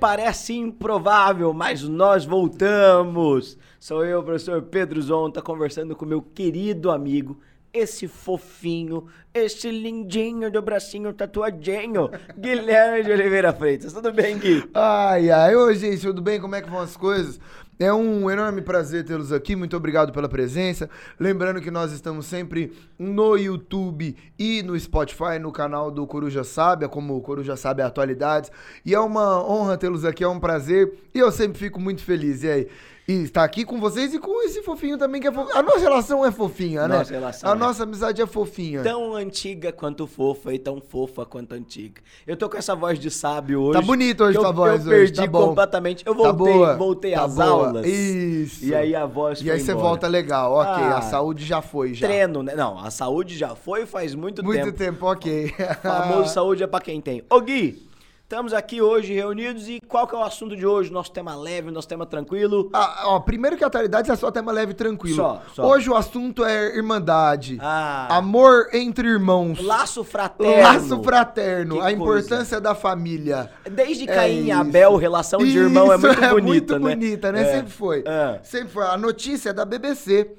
parece improvável, mas nós voltamos. Sou eu, professor Pedro Zonta, conversando com meu querido amigo, esse fofinho, esse lindinho do bracinho tatuadinho, Guilherme de Oliveira Freitas. Tudo bem, Gui? Ai, ai, oi, gente, tudo bem? Como é que vão as coisas? É um enorme prazer tê-los aqui. Muito obrigado pela presença. Lembrando que nós estamos sempre no YouTube e no Spotify, no canal do Coruja Sábia, como Coruja Sábia Atualidades. E é uma honra tê-los aqui, é um prazer. E eu sempre fico muito feliz. E aí? E estar aqui com vocês e com esse fofinho também que é fofinho. A nossa relação é fofinha, né? Nossa relação A é. nossa amizade é fofinha. Tão antiga quanto fofa e tão fofa quanto antiga. Eu tô com essa voz de sábio hoje. Tá bonito hoje eu, tua voz Eu perdi hoje, tá completamente. Eu Tá voltei, boa, voltei tá às boa. aulas. Isso. E aí a voz E aí você volta legal, ok. Ah, a saúde já foi, já. Treino, né? Não, a saúde já foi faz muito, Muito tempo. tempo, ok. O famoso saúde é pra quem tem. Ô Gui, estamos aqui hoje reunidos e qual que é o assunto de hoje? Nosso tema leve, nosso tema tranquilo. Ah, ó, primeiro que atualidades é só tema leve e tranquilo. Só, só. Hoje o assunto é irmandade. Ah. Amor entre irmãos. Laço fraterno. Laço fraterno. Que a coisa. importância da família. Desde É Caim e isso. Abel, relação de irmão é Isso, muito bonita, muito né? bonita, né? É. Sempre foi. É. Sempre foi. A notícia é da BBC.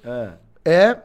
É.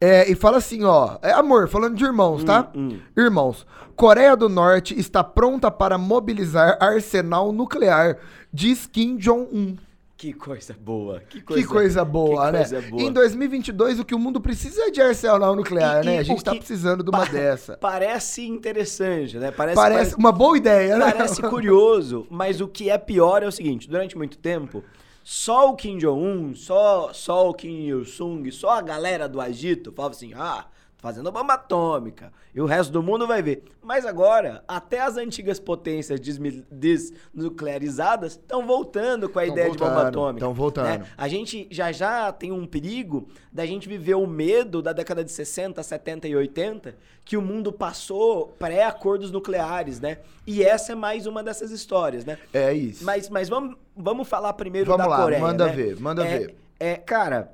É. E fala assim, ó. É amor, falando de irmãos, tá? hum. Irmãos. Coreia do Norte está pronta para mobilizar arsenal nuclear, diz Kim Jong-un. Que coisa boa. Que coisa, Que coisa boa, que né? coisa boa. Em 2022, o que o mundo precisa é de arsenal nuclear, E- né? e A gente tá precisando de uma dessa. Parece interessante, né? Parece, Parece uma boa ideia, né? Parece curioso, mas o que é pior é o seguinte: durante muito tempo, só o Kim Jong-un, só, só o Kim Il-sung, só a galera do Egito falava assim: ah, fazendo bomba atômica, e o resto do mundo vai ver. Mas agora, até as antigas potências desnuclearizadas estão voltando com a Tão ideia de bomba voltando, atômica. tão voltando. né? A gente já já tem um perigo da gente viver o medo da década de 60, 70 e 80, que o mundo passou pré-acordos nucleares, né? E essa é mais uma dessas histórias, né? É isso. Mas, mas vamos, vamos falar primeiro Vamos da lá, Coreia. manda né? ver, manda É- ver. É, cara,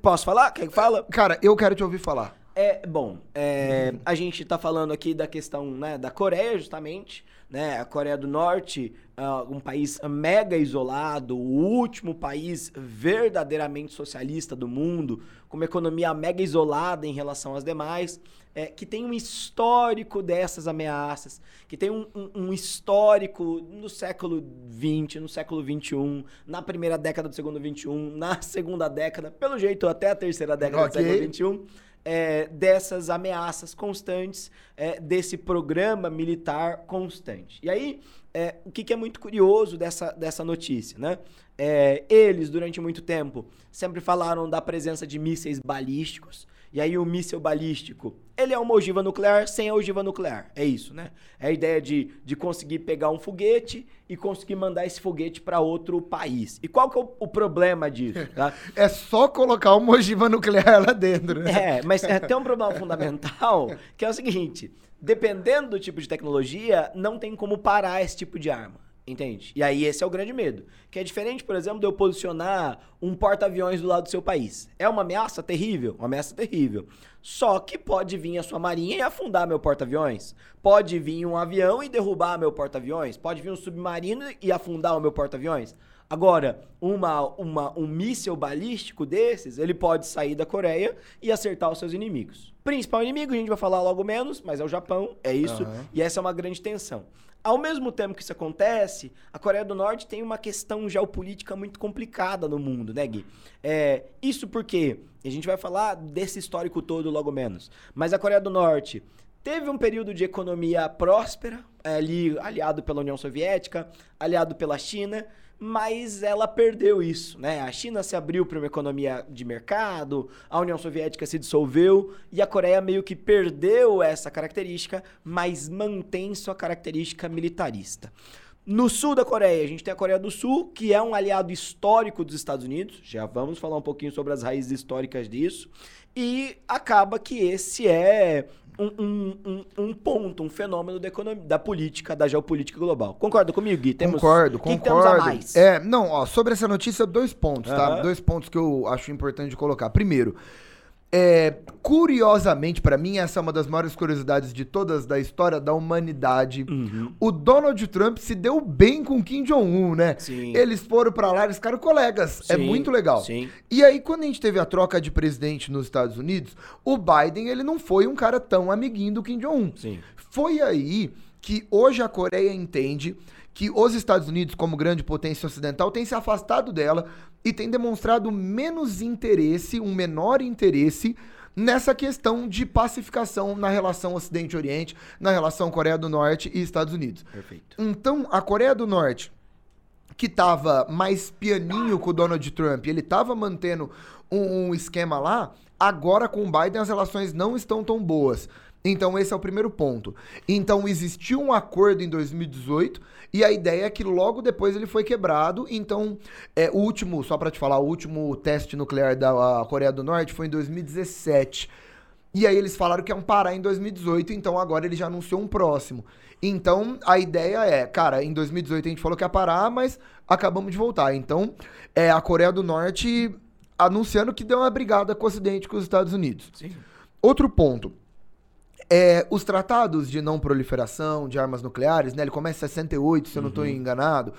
posso falar? Quer que fala? Cara, eu quero te ouvir falar. É, bom, é, a gente tá falando aqui da questão né, da Coreia, justamente, né? A Coreia do Norte, ah, um país mega isolado, o último país verdadeiramente socialista do mundo, com uma economia mega isolada em relação às demais, é, que tem um histórico dessas ameaças, que tem um, um- um histórico no século XX, no século XXI, na primeira década do século XXI, na segunda década, pelo jeito até a terceira década Ok. do século XXI é, dessas ameaças constantes, é, desse programa militar constante. E aí, é, o que, que é muito curioso dessa, dessa notícia, né? É, eles, durante muito tempo, sempre falaram da presença de mísseis balísticos. E aí, o míssil balístico, ele é uma ogiva nuclear sem a ogiva nuclear. É isso, né? É a ideia de, de conseguir pegar um foguete e conseguir mandar esse foguete para outro país. E qual que é o, o problema disso, tá? É só colocar uma ogiva nuclear lá dentro, né? É, mas é, tem um problema fundamental que é o seguinte: dependendo do tipo de tecnologia, não tem como parar esse tipo de arma. Entende? E aí esse é o grande medo. Que é diferente, por exemplo, de eu posicionar um porta-aviões do lado do seu país. É uma ameaça terrível? Uma ameaça terrível. Só que pode vir a sua marinha e afundar meu porta-aviões. Pode vir um avião e derrubar meu porta-aviões. Pode vir um submarino e afundar o meu porta-aviões. Agora, uma, uma, um míssil balístico desses, ele pode sair da Coreia e acertar os seus inimigos. Principal inimigo, a gente vai falar logo menos, mas é o Japão, é isso. Aham. E essa é uma grande tensão. Ao mesmo tempo que isso acontece, a Coreia do Norte tem uma questão geopolítica muito complicada no mundo, né, Gui? É, isso porque, a gente vai falar desse histórico todo logo menos, mas a Coreia do Norte teve um período de economia próspera, ali aliado pela União Soviética, aliado pela China, mas ela perdeu isso, né? A China se abriu para uma economia de mercado, a União Soviética se dissolveu e a Coreia meio que perdeu essa característica, mas mantém sua característica militarista. No sul da Coreia, a gente tem a Coreia do Sul, que é um aliado histórico dos Estados Unidos. Já vamos falar um pouquinho sobre as raízes históricas disso. E acaba que esse é um, um- um- ponto, um fenômeno da, economia, da política, da geopolítica global. Concorda comigo, Gui? Temos, concordo, que que concordo. temos a mais? É, não, ó, sobre essa notícia, dois pontos, tá? Aham. Dois pontos que eu acho importante de colocar. Primeiro, É, curiosamente, pra mim, essa é uma das maiores curiosidades de todas da história da humanidade. Uhum. O Donald Trump se deu bem com Kim Jong-un, né? Sim. Eles foram pra lá, eles ficaram colegas. é Sim, muito legal. sim. E aí, quando a gente teve a troca de presidente nos Estados Unidos, o Biden, ele não foi um cara tão amiguinho do Kim Jong-un. Foi aí que hoje a Coreia entende que os Estados Unidos, como grande potência ocidental, tem se afastado dela e tem demonstrado menos interesse, um menor interesse nessa questão de pacificação na relação Ocidente-Oriente, na relação Coreia do Norte e Estados Unidos. Perfeito. Então, a Coreia do Norte, que tava mais pianinho com o Donald Trump, ele tava mantendo um, um esquema lá, agora com o Biden as relações não estão tão boas. Então, esse é o primeiro ponto. Então, existiu um acordo em 2018 e a ideia é que logo depois ele foi quebrado. Então, é, o último, só para te falar, o último teste nuclear da Coreia do Norte foi em 2017. E aí eles falaram que iam parar em 2018, então agora ele já anunciou um próximo. Então a ideia é, cara, em 2018 a gente falou que ia parar, mas acabamos de voltar. Então é a Coreia do Norte anunciando que deu uma brigada com o Ocidente, com os Estados Unidos. Sim. Outro ponto. É, os tratados de não proliferação de armas nucleares, né? Ele começa em 68, se eu não estou enganado.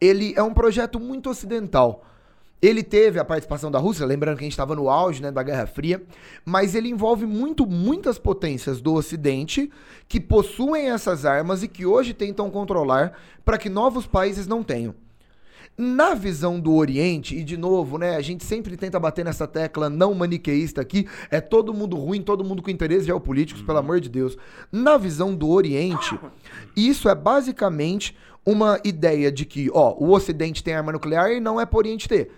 Ele é um projeto muito ocidental. Ele teve a participação da Rússia, lembrando que a gente estava no auge né, da Guerra Fria, mas ele envolve muito, muitas potências do Ocidente que possuem essas armas e que hoje tentam controlar para que novos países não tenham. Na visão do Oriente, e de novo, né, a gente sempre tenta bater nessa tecla não maniqueísta aqui, é todo mundo ruim, todo mundo com interesses geopolíticos, pelo amor de Deus. Na visão do Oriente, isso é basicamente uma ideia de que, ó, o Ocidente tem arma nuclear e não é pro Oriente ter.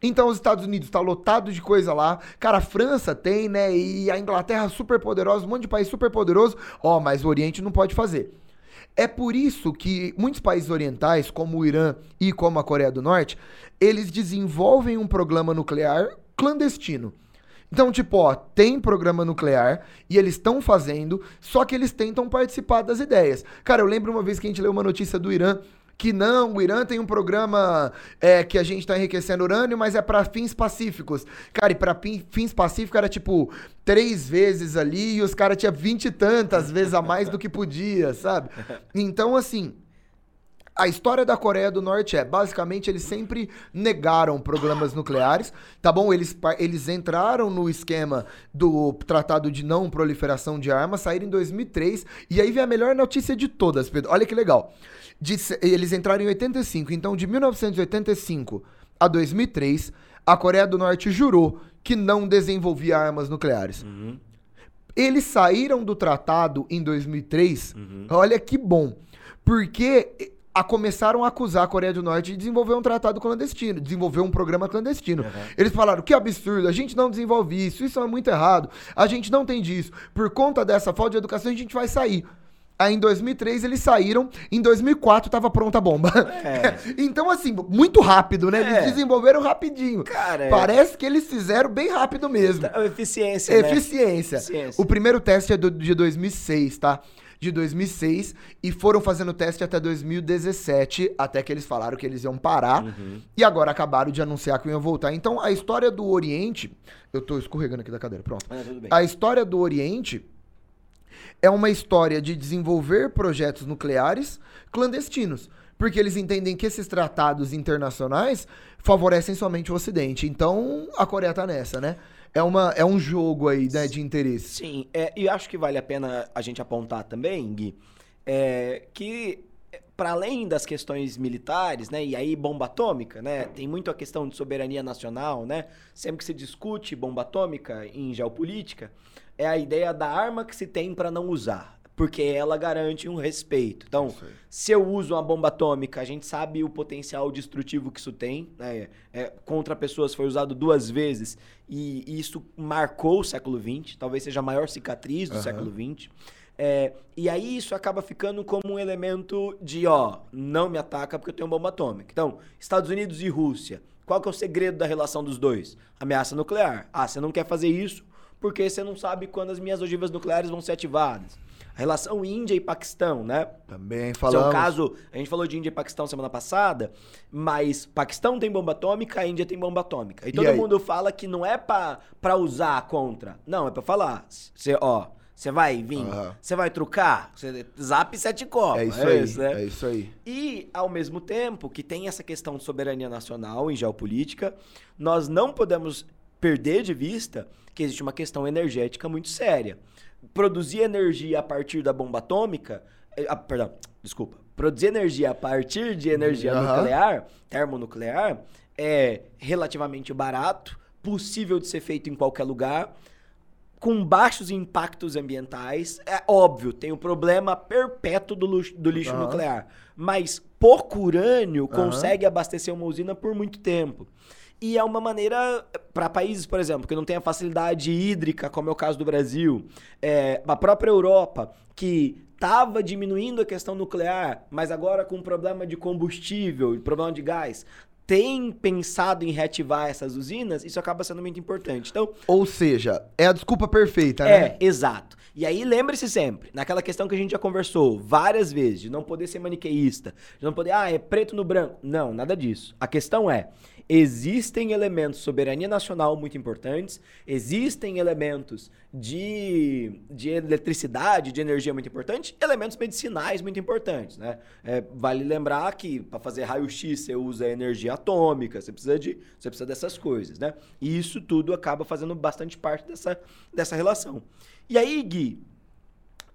Então os Estados Unidos tá lotado de coisa lá. Cara, a França tem, né? E a Inglaterra super poderosa, um monte de país super poderoso. Ó, mas o Oriente não pode fazer. É por isso que muitos países orientais, como o Irã e como a Coreia do Norte, eles desenvolvem um programa nuclear clandestino. Então, tipo, ó, tem programa nuclear e eles estão fazendo, só que eles tentam participar das ideias. Cara, eu lembro uma vez que a gente leu uma notícia do Irã que não, o Irã tem um programa é, que a gente está enriquecendo urânio, mas é para fins pacíficos. Cara, e para fins pacíficos era tipo três vezes ali e os caras tinham vinte e tantas vezes a mais do que podia, sabe? Então, assim, a história da Coreia do Norte é, basicamente, eles sempre negaram programas nucleares, tá bom? Eles, eles entraram no esquema do Tratado de Não Proliferação de Armas, saíram em 2003, e aí vem a melhor notícia de todas, Pedro. Olha que legal. De eles entraram em 85, então de 1985 a 2003, a Coreia do Norte jurou que não desenvolvia armas nucleares. Eles saíram do tratado em 2003. Olha que bom. Porque a, começaram a acusar a Coreia do Norte de desenvolver um tratado clandestino, desenvolver um programa clandestino. Eles falaram: que absurdo, a gente não desenvolve isso, isso é muito errado, a gente não tem disso. Por conta dessa falta de educação, a gente vai sair. Aí em 2003 eles saíram, em 2004 tava pronta a bomba. É. então, assim, muito rápido, né? Eles É. desenvolveram rapidinho. Cara, é. Parece que eles fizeram bem rápido mesmo. Eficiência, né? Eficiência. Eficiência. O primeiro teste é do- de 2006, tá? De 2006 e foram fazendo teste até 2017, até que eles falaram que eles iam parar Uhum. e agora acabaram de anunciar que iam voltar. Então, a história do Oriente, eu tô escorregando aqui da cadeira, pronto. Ah. A história do Oriente é uma história de desenvolver projetos nucleares clandestinos. Porque eles entendem que esses tratados internacionais favorecem somente o Ocidente. Então, a Coreia tá nessa, né? É, uma, é um jogo aí, né, de interesse. Sim, é, e acho que vale a pena a gente apontar também, Gui, é, que para além das questões militares, né, e aí bomba atômica, né, tem muito a questão de soberania nacional, né, sempre que se discute bomba atômica em geopolítica, é a ideia da arma que se tem para não usar, porque ela garante um respeito. Então, se eu uso uma bomba atômica, a gente sabe o potencial destrutivo que isso tem. Né? É, contra pessoas foi usado duas vezes e, e isso marcou o século XX. Talvez seja a maior cicatriz do Aham. século XX. É, e aí isso acaba ficando como um elemento de, ó, não me ataca porque eu tenho bomba atômica. Então, Estados Unidos e Rússia, qual que é o segredo da relação dos dois? Ameaça nuclear. Ah, você não quer fazer isso porque você não sabe quando as minhas ogivas nucleares vão ser ativadas. A relação Índia e Paquistão, né? Também Esse é falamos. um caso, a gente falou de Índia e Paquistão semana passada, mas Paquistão tem bomba atômica, a Índia tem bomba atômica. E E todo aí? mundo fala que não é pra, pra usar contra. Não, é pra falar. Você, ó, você vai vir, você vai trucar, você zap sete copos. É isso aí, né? é isso aí. E, ao mesmo tempo que tem essa questão de soberania nacional em geopolítica, nós não podemos perder de vista que existe uma questão energética muito séria. Produzir energia a partir da bomba atômica. eh, ah, perdão, desculpa. Produzir energia a partir de energia Aham. nuclear, termonuclear, é relativamente barato, possível de ser feito em qualquer lugar com baixos impactos ambientais. É óbvio, tem o problema perpétuo do, luxo- do lixo Aham. nuclear. Mas pouco urânio Aham. consegue abastecer uma usina por muito tempo. E é uma maneira, para países, por exemplo, que não tem a facilidade hídrica, como é o caso do Brasil, é, a própria Europa, que estava diminuindo a questão nuclear, mas agora com problema de combustível e problema de gás, tem pensado em reativar essas usinas, isso acaba sendo muito importante. Então, Ou seja, é a desculpa perfeita, é, né? exato. E aí lembre-se sempre, naquela questão que a gente já conversou várias vezes, de não poder ser maniqueísta, de não poder, ah, é preto no branco. Não, nada disso. A questão é, existem elementos de soberania nacional muito importantes, existem elementos de, de eletricidade, de energia muito importante, elementos medicinais muito importantes, né? É, vale lembrar que para fazer raio-x você usa energia atômica, você precisa de, você precisa dessas coisas, né? E isso tudo acaba fazendo bastante parte dessa, dessa relação. E aí, Gui,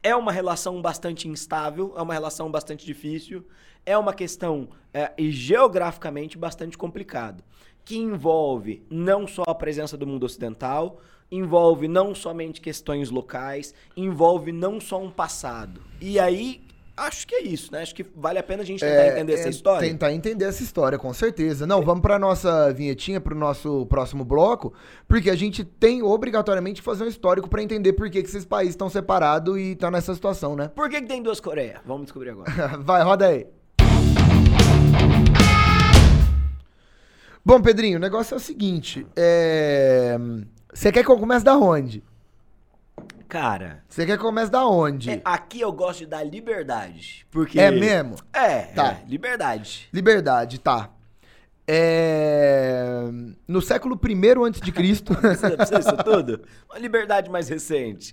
é uma relação bastante instável, é uma relação bastante difícil, é uma questão é, geograficamente bastante complicada, que envolve não só a presença do mundo ocidental, envolve não somente questões locais, envolve não só um passado. E aí, acho que é isso, né? Acho que vale a pena a gente tentar entender essa é, história. Tentar entender essa história, com certeza. Não, vamos pra nossa vinhetinha, pro nosso próximo bloco, porque a gente tem obrigatoriamente que fazer um histórico pra entender por que, que esses países estão separados e estão nessa situação, né? Por que, que tem duas Coreias? Vamos descobrir agora. Vai, roda aí. Bom, Pedrinho, o negócio é o seguinte. É... Você quer que eu comece da onde? Cara, Você quer que comece da onde? é, aqui eu gosto de dar liberdade. Porque. É mesmo? É, Tá. é, liberdade. Liberdade, tá. É... No século I antes de Cristo, Precisa, precisa disso tudo? Uma liberdade mais recente.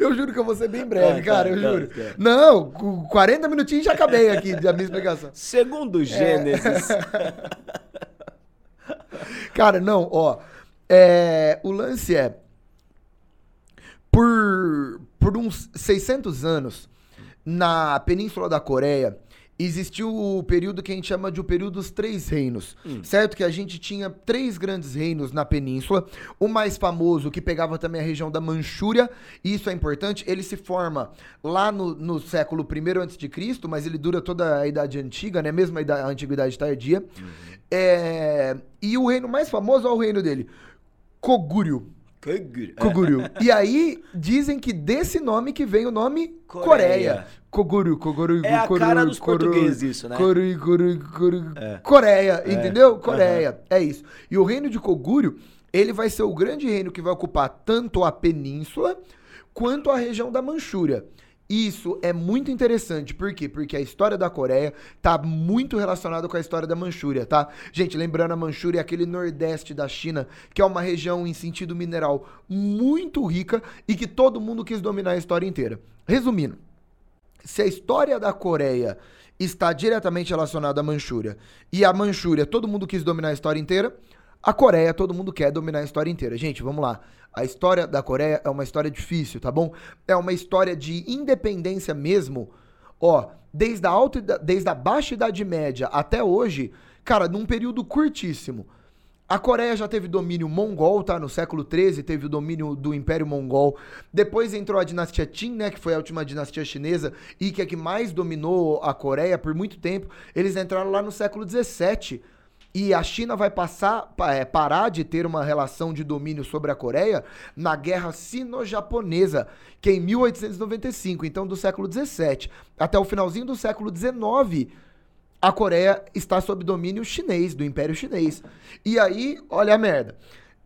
eu juro que eu vou ser bem breve, Tá, cara, tá, eu tá, juro. tá. Não, com 40 minutinhos já acabei aqui da minha explicação. Segundo Gênesis. Cara, não, ó. é, o lance é. Por, por uns 600 anos, na Península da Coreia, existiu o período que a gente chama de o período dos Três Reinos. Certo? Que a gente tinha três grandes reinos na península. O mais famoso, que pegava também a região da Manchúria, e isso é importante, ele se forma lá no, no século I a.C., mas ele dura toda a Idade Antiga, né? Mesmo a, ida- a Antiguidade Tardia. É, e o reino mais famoso é o reino dele, Koguryo. Koguryo. E aí, dizem que desse nome que vem o nome Coreia. Coreia. Koguryo, Koguryo, É a cara dos Koguryo, portugueses isso, né? Koguryo, Koguryo, Koguryo. É. Coreia, É. entendeu? Coreia, é isso. E o reino de Koguryo, ele vai ser o grande reino que vai ocupar tanto a península quanto a região da Manchúria. Isso é muito interessante, por quê? Porque a história da Coreia tá muito relacionada com a história da Manchúria, tá? Gente, lembrando, a Manchúria é aquele nordeste da China, que é uma região em sentido mineral muito rica e que todo mundo quis dominar a história inteira. Resumindo, se a história da Coreia está diretamente relacionada à Manchúria e a Manchúria todo mundo quis dominar a história inteira, a Coreia todo mundo quer dominar a história inteira. Gente, vamos lá. A história da Coreia é uma história difícil, tá bom? É uma história de independência mesmo. Ó, desde a alta, desde a baixa idade média até hoje, cara, num período curtíssimo. A Coreia já teve domínio mongol, tá? No século XIII teve o domínio do Império Mongol. Depois entrou a dinastia Qin, né? Que foi a última dinastia chinesa e que é que mais dominou a Coreia por muito tempo. Eles entraram lá no século XVII. E a China vai passar, pa- é, parar de ter uma relação de domínio sobre a Coreia na Guerra Sino-Japonesa, que é em 1895, então do século XVII. Até o finalzinho do século XIX, a Coreia está sob domínio chinês, do Império Chinês. E aí, olha a merda.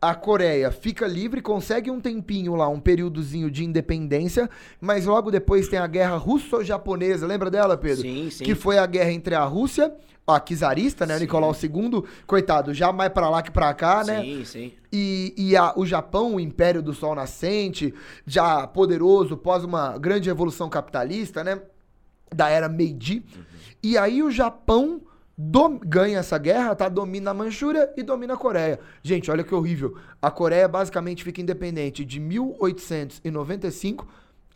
A Coreia fica livre, consegue um tempinho lá, um períodozinho de independência, mas logo depois tem a guerra russo-japonesa. Lembra dela, Pedro? Sim, sim. Que foi a guerra entre a Rússia, a czarista, né? Sim. Nicolau II, coitado, já mais pra lá que pra cá, né? Sim, sim. E, e a- o Japão, o Império do Sol Nascente, já poderoso pós uma grande revolução capitalista, né? Da era Meiji. E aí o Japão ganha essa guerra, tá? Domina a Manchúria e domina a Coreia. Gente, olha que horrível. A Coreia basicamente fica independente de 1895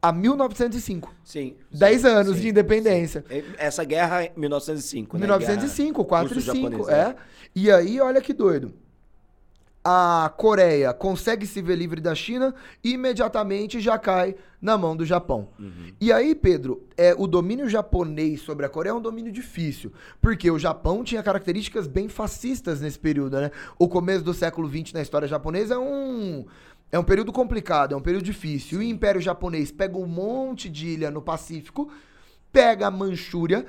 a 1905. Sim. 10 sim, anos sim, de independência. sim. Essa guerra é 1905, né? 1905, 4 e 5, russo-japonesa, é. E aí, olha que doido. A Coreia consegue se ver livre da China e imediatamente já cai na mão do Japão. Uhum. E aí, Pedro, é, o domínio japonês sobre a Coreia é um domínio difícil, porque o Japão tinha características bem fascistas nesse período, né? O começo do século XX na história japonesa é um é um período complicado, é um período difícil. E o Império Japonês pega um monte de ilha no Pacífico, pega a Manchúria,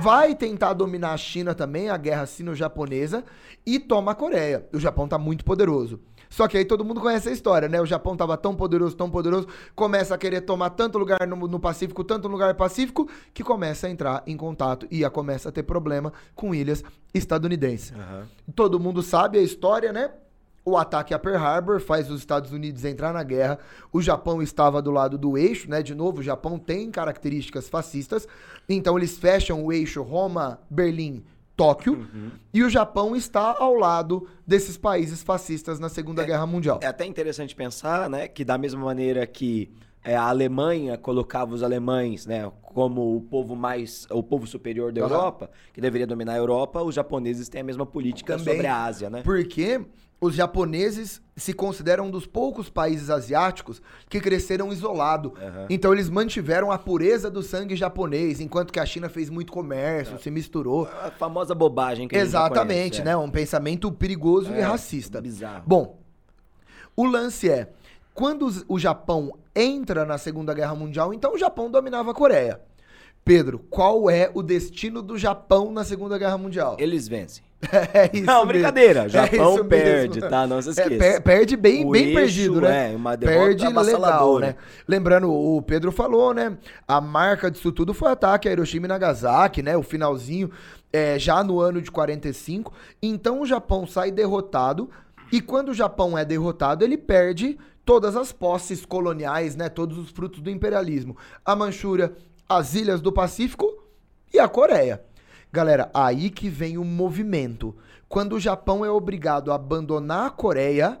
vai tentar dominar a China também, a guerra sino-japonesa, e toma a Coreia. O Japão tá muito poderoso. Só que aí todo mundo conhece a história, né? O Japão tava tão poderoso, tão poderoso, começa a querer tomar tanto lugar no, no Pacífico, tanto lugar no Pacífico, que começa a entrar em contato e a começa a ter problema com ilhas estadunidenses. Aham. Todo mundo sabe a história, né? O ataque a Pearl Harbor faz os Estados Unidos entrar na guerra. O Japão estava do lado do eixo, né? De novo, o Japão tem características fascistas. Então eles fecham o eixo Roma, Berlim, Tóquio. E o Japão está ao lado desses países fascistas na Segunda Guerra Mundial. É até interessante pensar, né, que da mesma maneira que é, a Alemanha colocava os alemães, né, como o povo mais, o povo superior da Aham. Europa, que deveria dominar a Europa, os japoneses têm a mesma política Também. sobre a Ásia, né? Porque os japoneses se consideram um dos poucos países asiáticos que cresceram isolado. Aham. Então eles mantiveram a pureza do sangue japonês, enquanto que a China fez muito comércio, se misturou. A famosa bobagem que Exatamente, conhece, é. né? Um pensamento perigoso e É, racista. bizarro. Bom, o lance é, quando o Japão entra na Segunda Guerra Mundial, então o Japão dominava a Coreia. Pedro, qual é o destino do Japão na Segunda Guerra Mundial? Eles vencem. É isso Não, mesmo. brincadeira. É Japão isso perde, mesmo. tá? Não se É, esqueça. per- perde bem, O bem eixo, perdido, né? é, uma perde legal, né? Lembrando, o Pedro falou, né? A marca disso tudo foi o ataque a Hiroshima e Nagasaki, né? O finalzinho, é, já no ano de 45. Então o Japão sai derrotado. E quando o Japão é derrotado, ele perde todas as posses coloniais, né? Todos os frutos do imperialismo. A Manchúria, as ilhas do Pacífico e a Coreia. Galera, aí que vem o movimento. Quando o Japão é obrigado a abandonar a Coreia,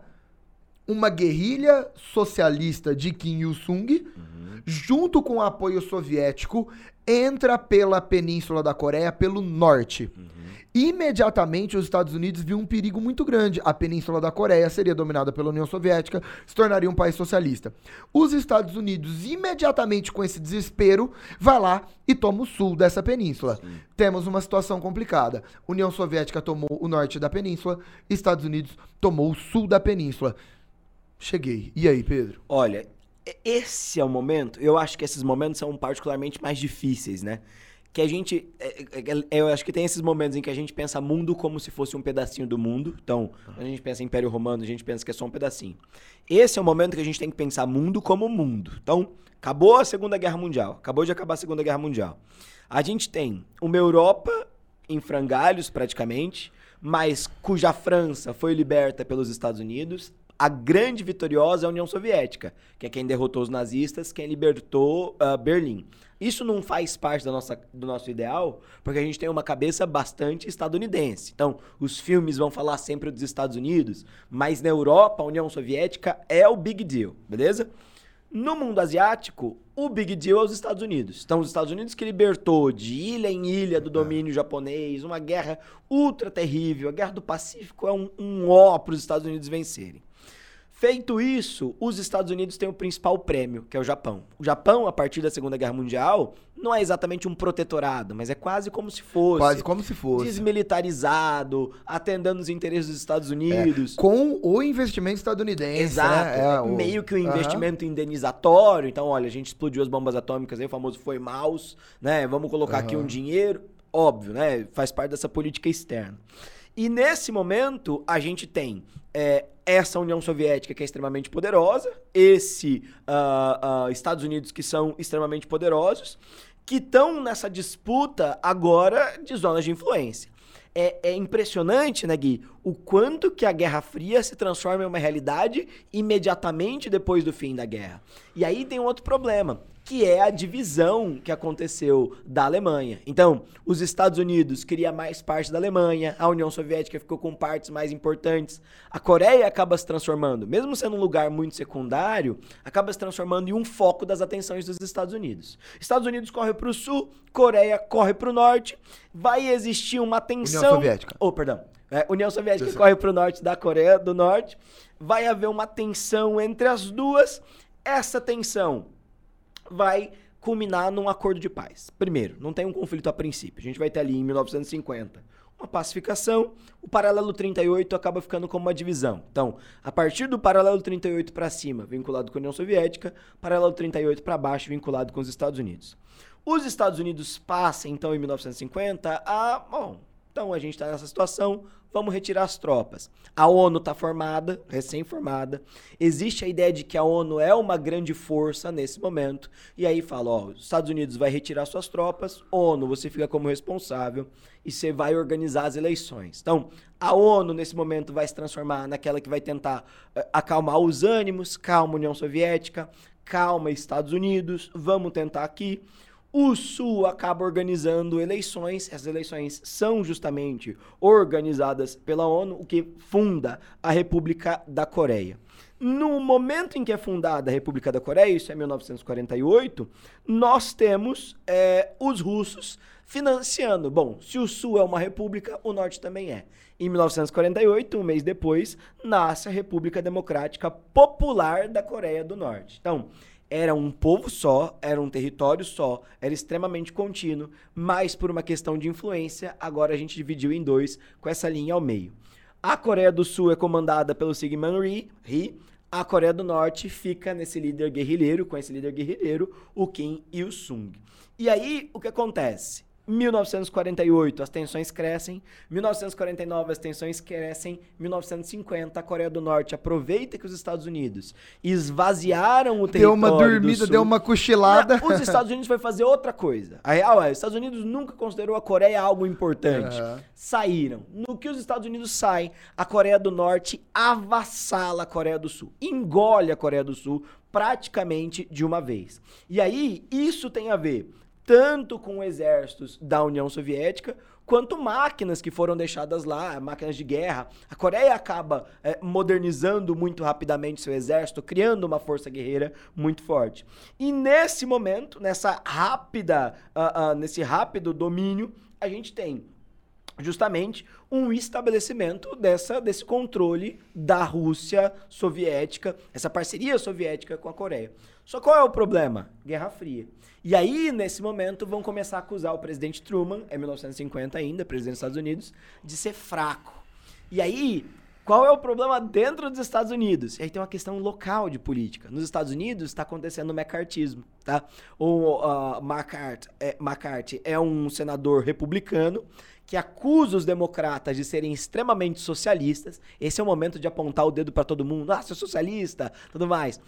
uma guerrilha socialista de Kim Il-sung, junto com o apoio soviético, entra pela península da Coreia pelo norte. Imediatamente, os Estados Unidos viu um perigo muito grande. A península da Coreia seria dominada pela União Soviética, se tornaria um país socialista. Os Estados Unidos, imediatamente com esse desespero, vai lá e toma o sul dessa península. Temos uma situação complicada. União Soviética tomou o norte da península, Estados Unidos tomou o sul da península. Cheguei. E aí, Pedro? Olha, esse é o momento, eu acho que esses momentos são particularmente mais difíceis, né? Que a gente. é, é, é, Eu acho que tem esses momentos em que a gente pensa mundo como se fosse um pedacinho do mundo. Então, a gente pensa em Império Romano, a gente pensa que é só um pedacinho. Esse é o momento que a gente tem que pensar mundo como mundo. Então, acabou a Segunda Guerra Mundial. Acabou de acabar a Segunda Guerra Mundial. A gente tem uma Europa em frangalhos, praticamente, mas cuja França foi liberta pelos Estados Unidos. A grande vitoriosa é a União Soviética, que é quem derrotou os nazistas, quem libertou ah, Berlim. Isso não faz parte da nossa, do nosso ideal, porque a gente tem uma cabeça bastante estadunidense. Então, os filmes vão falar sempre dos Estados Unidos, mas na Europa, a União Soviética é o big deal, beleza? No mundo asiático, o big deal é os Estados Unidos. Então, os Estados Unidos que libertou de ilha em ilha do domínio japonês, uma guerra ultra terrível. A Guerra do Pacífico é um, um ó para os Estados Unidos vencerem. Feito isso, os Estados Unidos têm o principal prêmio, que é o Japão. O Japão, a partir da Segunda Guerra Mundial, não é exatamente um protetorado, mas é quase como se fosse. Quase como se fosse. Desmilitarizado, atendendo os interesses dos Estados Unidos. Com o investimento estadunidense. Exato. Né? É, o- Meio que o investimento indenizatório. Então, olha, a gente explodiu as bombas atômicas aí, o famoso foi maus, né? Vamos colocar aqui um dinheiro. Óbvio, né? Faz parte dessa política externa. E nesse momento, a gente tem é, essa União Soviética que é extremamente poderosa, esse uh, uh, Estados Unidos que são extremamente poderosos, que estão nessa disputa agora de zonas de influência. É, é, impressionante, né, Gui, o quanto que a Guerra Fria se transforma em uma realidade imediatamente depois do fim da guerra. E aí tem um outro problema que é a divisão que aconteceu da Alemanha. Então, os Estados Unidos queria mais parte da Alemanha, a União Soviética ficou com partes mais importantes. A Coreia acaba se transformando, mesmo sendo um lugar muito secundário, acaba se transformando em um foco das atenções dos Estados Unidos. Estados Unidos corre para o sul, Coreia corre para o norte, vai existir uma tensão. União Soviética. Oh, perdão. É, União Soviética corre para o norte da Coreia do Norte. Vai haver uma tensão entre as duas. Essa tensão vai culminar num acordo de paz. Primeiro, não tem um conflito a princípio. A gente vai ter ali em 1950 uma pacificação, o paralelo 38 acaba ficando como uma divisão. Então, a partir do paralelo 38 para cima, vinculado com a União Soviética, paralelo 38 para baixo, vinculado com os Estados Unidos. Os Estados Unidos passam, então, em 1950, a. Bom, então a gente está nessa situação, vamos retirar as tropas. A ONU está formada, recém-formada. Existe a ideia de que a ONU é uma grande força nesse momento. E aí fala, ó, os Estados Unidos vai retirar suas tropas, ONU, você fica como responsável e você vai organizar as eleições. Então, a ONU nesse momento vai se transformar naquela que vai tentar uh, acalmar os ânimos, calma União Soviética, calma Estados Unidos, vamos tentar aqui. O Sul acaba organizando eleições, essas eleições são justamente organizadas pela ONU, o que funda a República da Coreia. No momento em que é fundada a República da Coreia, isso é 1948, nós temos é, os russos financiando. Bom, se o Sul é uma república, o Norte também é. Em 1948, um mês depois, nasce a República Democrática Popular da Coreia do Norte. Então, era um povo só, era um território só, era extremamente contínuo, mas por uma questão de influência, agora a gente dividiu em dois, com essa linha ao meio. A Coreia do Sul é comandada pelo Syngman Rhee, a Coreia do Norte fica nesse líder guerrilheiro, com esse líder guerrilheiro, o Kim Il-sung. E aí, o que acontece? 1948 as tensões crescem, 1949 as tensões crescem, 1950 a Coreia do Norte aproveita que os Estados Unidos esvaziaram o território Deu uma dormida, deu uma cochilada. Não, os Estados Unidos foi fazer outra coisa. A real é, os Estados Unidos nunca considerou a Coreia algo importante. Uhum. Saíram. No que os Estados Unidos saem, a Coreia do Norte avassala a Coreia do Sul. Engole a Coreia do Sul praticamente de uma vez. E aí, isso tem a ver tanto com exércitos da União Soviética quanto máquinas que foram deixadas lá, máquinas de guerra. A Coreia acaba é, modernizando muito rapidamente seu exército, criando uma força guerreira muito forte. E nesse momento, nessa rápida, uh, uh, nesse rápido domínio, a gente tem justamente um estabelecimento dessa, desse controle da Rússia soviética, essa parceria soviética com a Coreia. Só qual é o problema? Guerra Fria. E aí, nesse momento, vão começar a acusar o presidente Truman, é 1950 ainda, presidente dos Estados Unidos, de ser fraco. E aí, qual é o problema dentro dos Estados Unidos? E aí tem uma questão local de política. Nos Estados Unidos está acontecendo o McCarthyismo, tá? O uh, McCarthy, é, McCarthy é um senador republicano que acusa os democratas de serem extremamente socialistas. Esse é o momento de apontar o dedo para todo mundo. Ah, sou socialista, tudo mais.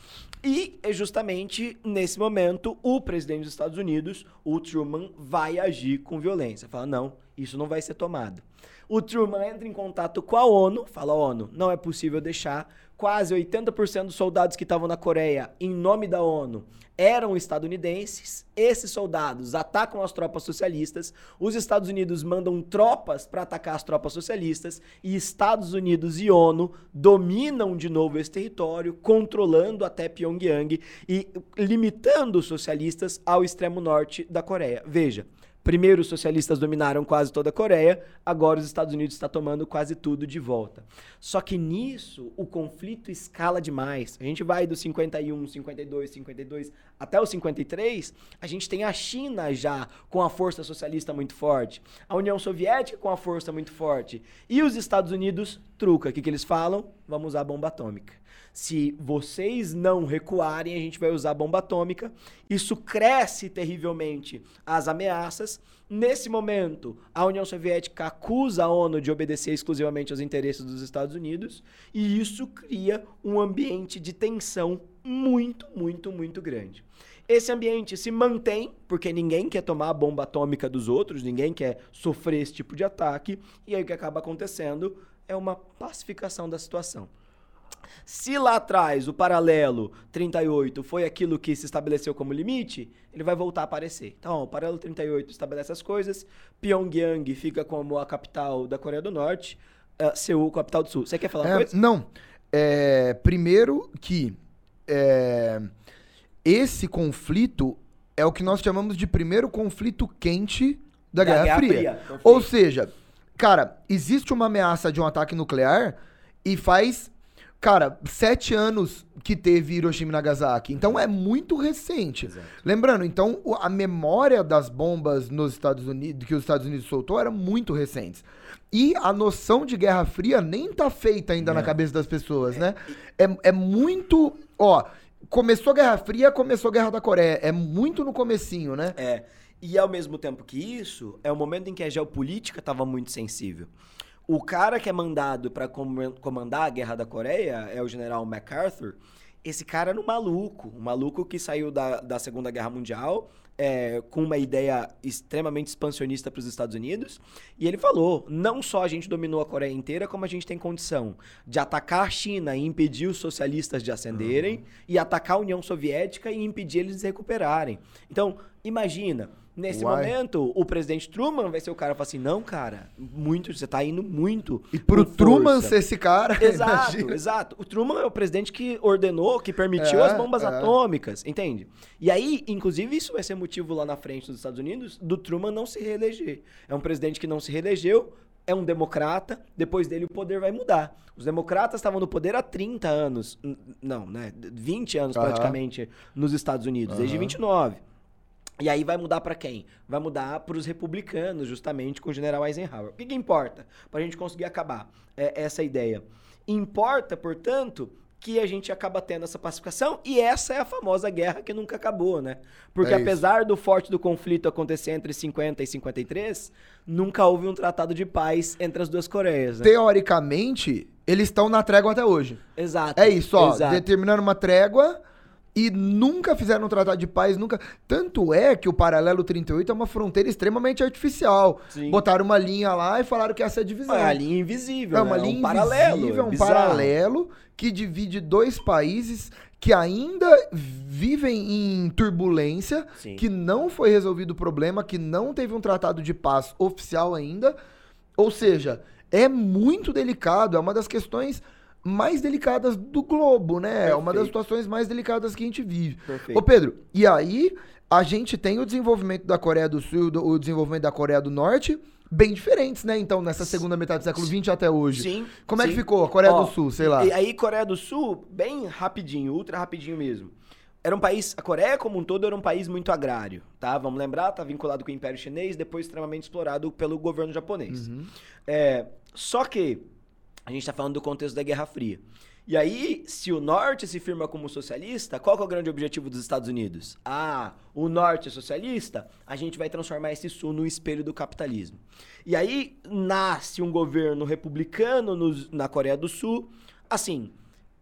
E é justamente nesse momento o presidente dos Estados Unidos, o Truman, vai agir com violência. Fala: não, isso não vai ser tomado. O Truman entra em contato com a ONU, fala: ONU, não é possível deixar quase 80% dos soldados que estavam na Coreia, em nome da ONU, eram estadunidenses. Esses soldados atacam as tropas socialistas. Os Estados Unidos mandam tropas para atacar as tropas socialistas. E Estados Unidos e ONU dominam de novo esse território, controlando até Pyongyang e limitando os socialistas ao extremo norte da Coreia. Veja. Primeiro os socialistas dominaram quase toda a Coreia, agora os Estados Unidos está tomando quase tudo de volta. Só que nisso o conflito escala demais. A gente vai do 51, 52, 52 até o 53, a gente tem a China já com a força socialista muito forte, a União Soviética com a força muito forte, e os Estados Unidos truca. O que, que eles falam? Vamos usar bomba atômica. Se vocês não recuarem, a gente vai usar bomba atômica. Isso cresce terrivelmente as ameaças. Nesse momento, a União Soviética acusa a ONU de obedecer exclusivamente aos interesses dos Estados Unidos, e isso cria um ambiente de tensão muito, muito, muito grande. Esse ambiente se mantém, porque ninguém quer tomar a bomba atômica dos outros, ninguém quer sofrer esse tipo de ataque, e aí o que acaba acontecendo é uma pacificação da situação. Se lá atrás o paralelo 38 foi aquilo que se estabeleceu como limite, ele vai voltar a aparecer. Então, o paralelo 38 estabelece as coisas, Pyongyang fica como a capital da Coreia do Norte, uh, Seul, capital do Sul. Você quer falar é, coisa? Não. É, primeiro que é, esse conflito é o que nós chamamos de primeiro conflito quente da, da Guerra, Guerra, Fria. Fria. Ou seja, cara, existe uma ameaça de um ataque nuclear e faz Cara, sete anos que teve Hiroshima e Nagasaki. Então é muito recente. Exato. Lembrando, então a memória das bombas nos Estados Unidos, que os Estados Unidos soltou, era muito recente. E a noção de Guerra Fria nem tá feita ainda na cabeça das pessoas, né? É, é muito. Ó, começou a Guerra Fria, começou a Guerra da Coreia. É muito no comecinho, né? É. E ao mesmo tempo que isso, é o momento em que a geopolítica estava muito sensível. O cara que é mandado para comandar a Guerra da Coreia é o general MacArthur. Esse cara era um maluco, um maluco que saiu da, da Segunda Guerra Mundial é, com uma ideia extremamente expansionista para os Estados Unidos. E ele falou: não só a gente dominou a Coreia inteira, como a gente tem condição de atacar a China e impedir os socialistas de ascenderem, uhum. e atacar a União Soviética e impedir eles de recuperarem. Então, imagina Nesse Uai. momento, o presidente Truman vai ser o cara que fala assim: não, cara, muito, você tá indo muito. E pro Truman ser esse cara. Exato, imagina. exato. O Truman é o presidente que ordenou, que permitiu é, as bombas é. atômicas, entende? E aí, inclusive, isso vai ser motivo lá na frente dos Estados Unidos do Truman não se reeleger. É um presidente que não se reelegeu, é um democrata, depois dele o poder vai mudar. Os democratas estavam no poder há 30 anos, não, né? 20 anos praticamente nos Estados Unidos, desde 29. E aí vai mudar para quem? Vai mudar para os republicanos, justamente com o general Eisenhower. O que, que importa para a gente conseguir acabar é, essa ideia? Importa, portanto, que a gente acaba tendo essa pacificação e essa é a famosa guerra que nunca acabou, né? Porque é apesar do forte do conflito acontecer entre 50 e 53, nunca houve um tratado de paz entre as duas Coreias. Né? Teoricamente, eles estão na trégua até hoje. Exato. É isso, ó, exato. determinando uma trégua e nunca fizeram um tratado de paz, nunca. Tanto é que o paralelo 38 é uma fronteira extremamente artificial. Sim. Botaram uma linha lá e falaram que essa é a divisão. É a linha invisível. É uma né? linha um paralelo, é um bizarro. paralelo que divide dois países que ainda vivem em turbulência, Sim. que não foi resolvido o problema, que não teve um tratado de paz oficial ainda. Ou seja, é muito delicado, é uma das questões mais delicadas do globo, né? Perfeito. É uma das situações mais delicadas que a gente vive. Perfeito. Ô, Pedro, e aí a gente tem o desenvolvimento da Coreia do Sul e o desenvolvimento da Coreia do Norte bem diferentes, né? Então, nessa segunda metade do século XX até hoje. Sim. Como sim. é que ficou a Coreia Ó, do Sul, sei lá? E aí, Coreia do Sul, bem rapidinho, ultra rapidinho mesmo. Era um país, a Coreia como um todo era um país muito agrário, tá? Vamos lembrar, tá vinculado com o Império Chinês, depois extremamente explorado pelo governo japonês. Uhum. É, só que a gente está falando do contexto da Guerra Fria. E aí, se o norte se firma como socialista, qual é o grande objetivo dos Estados Unidos? Ah, o norte é socialista? A gente vai transformar esse sul no espelho do capitalismo. E aí nasce um governo republicano no, na Coreia do Sul, assim,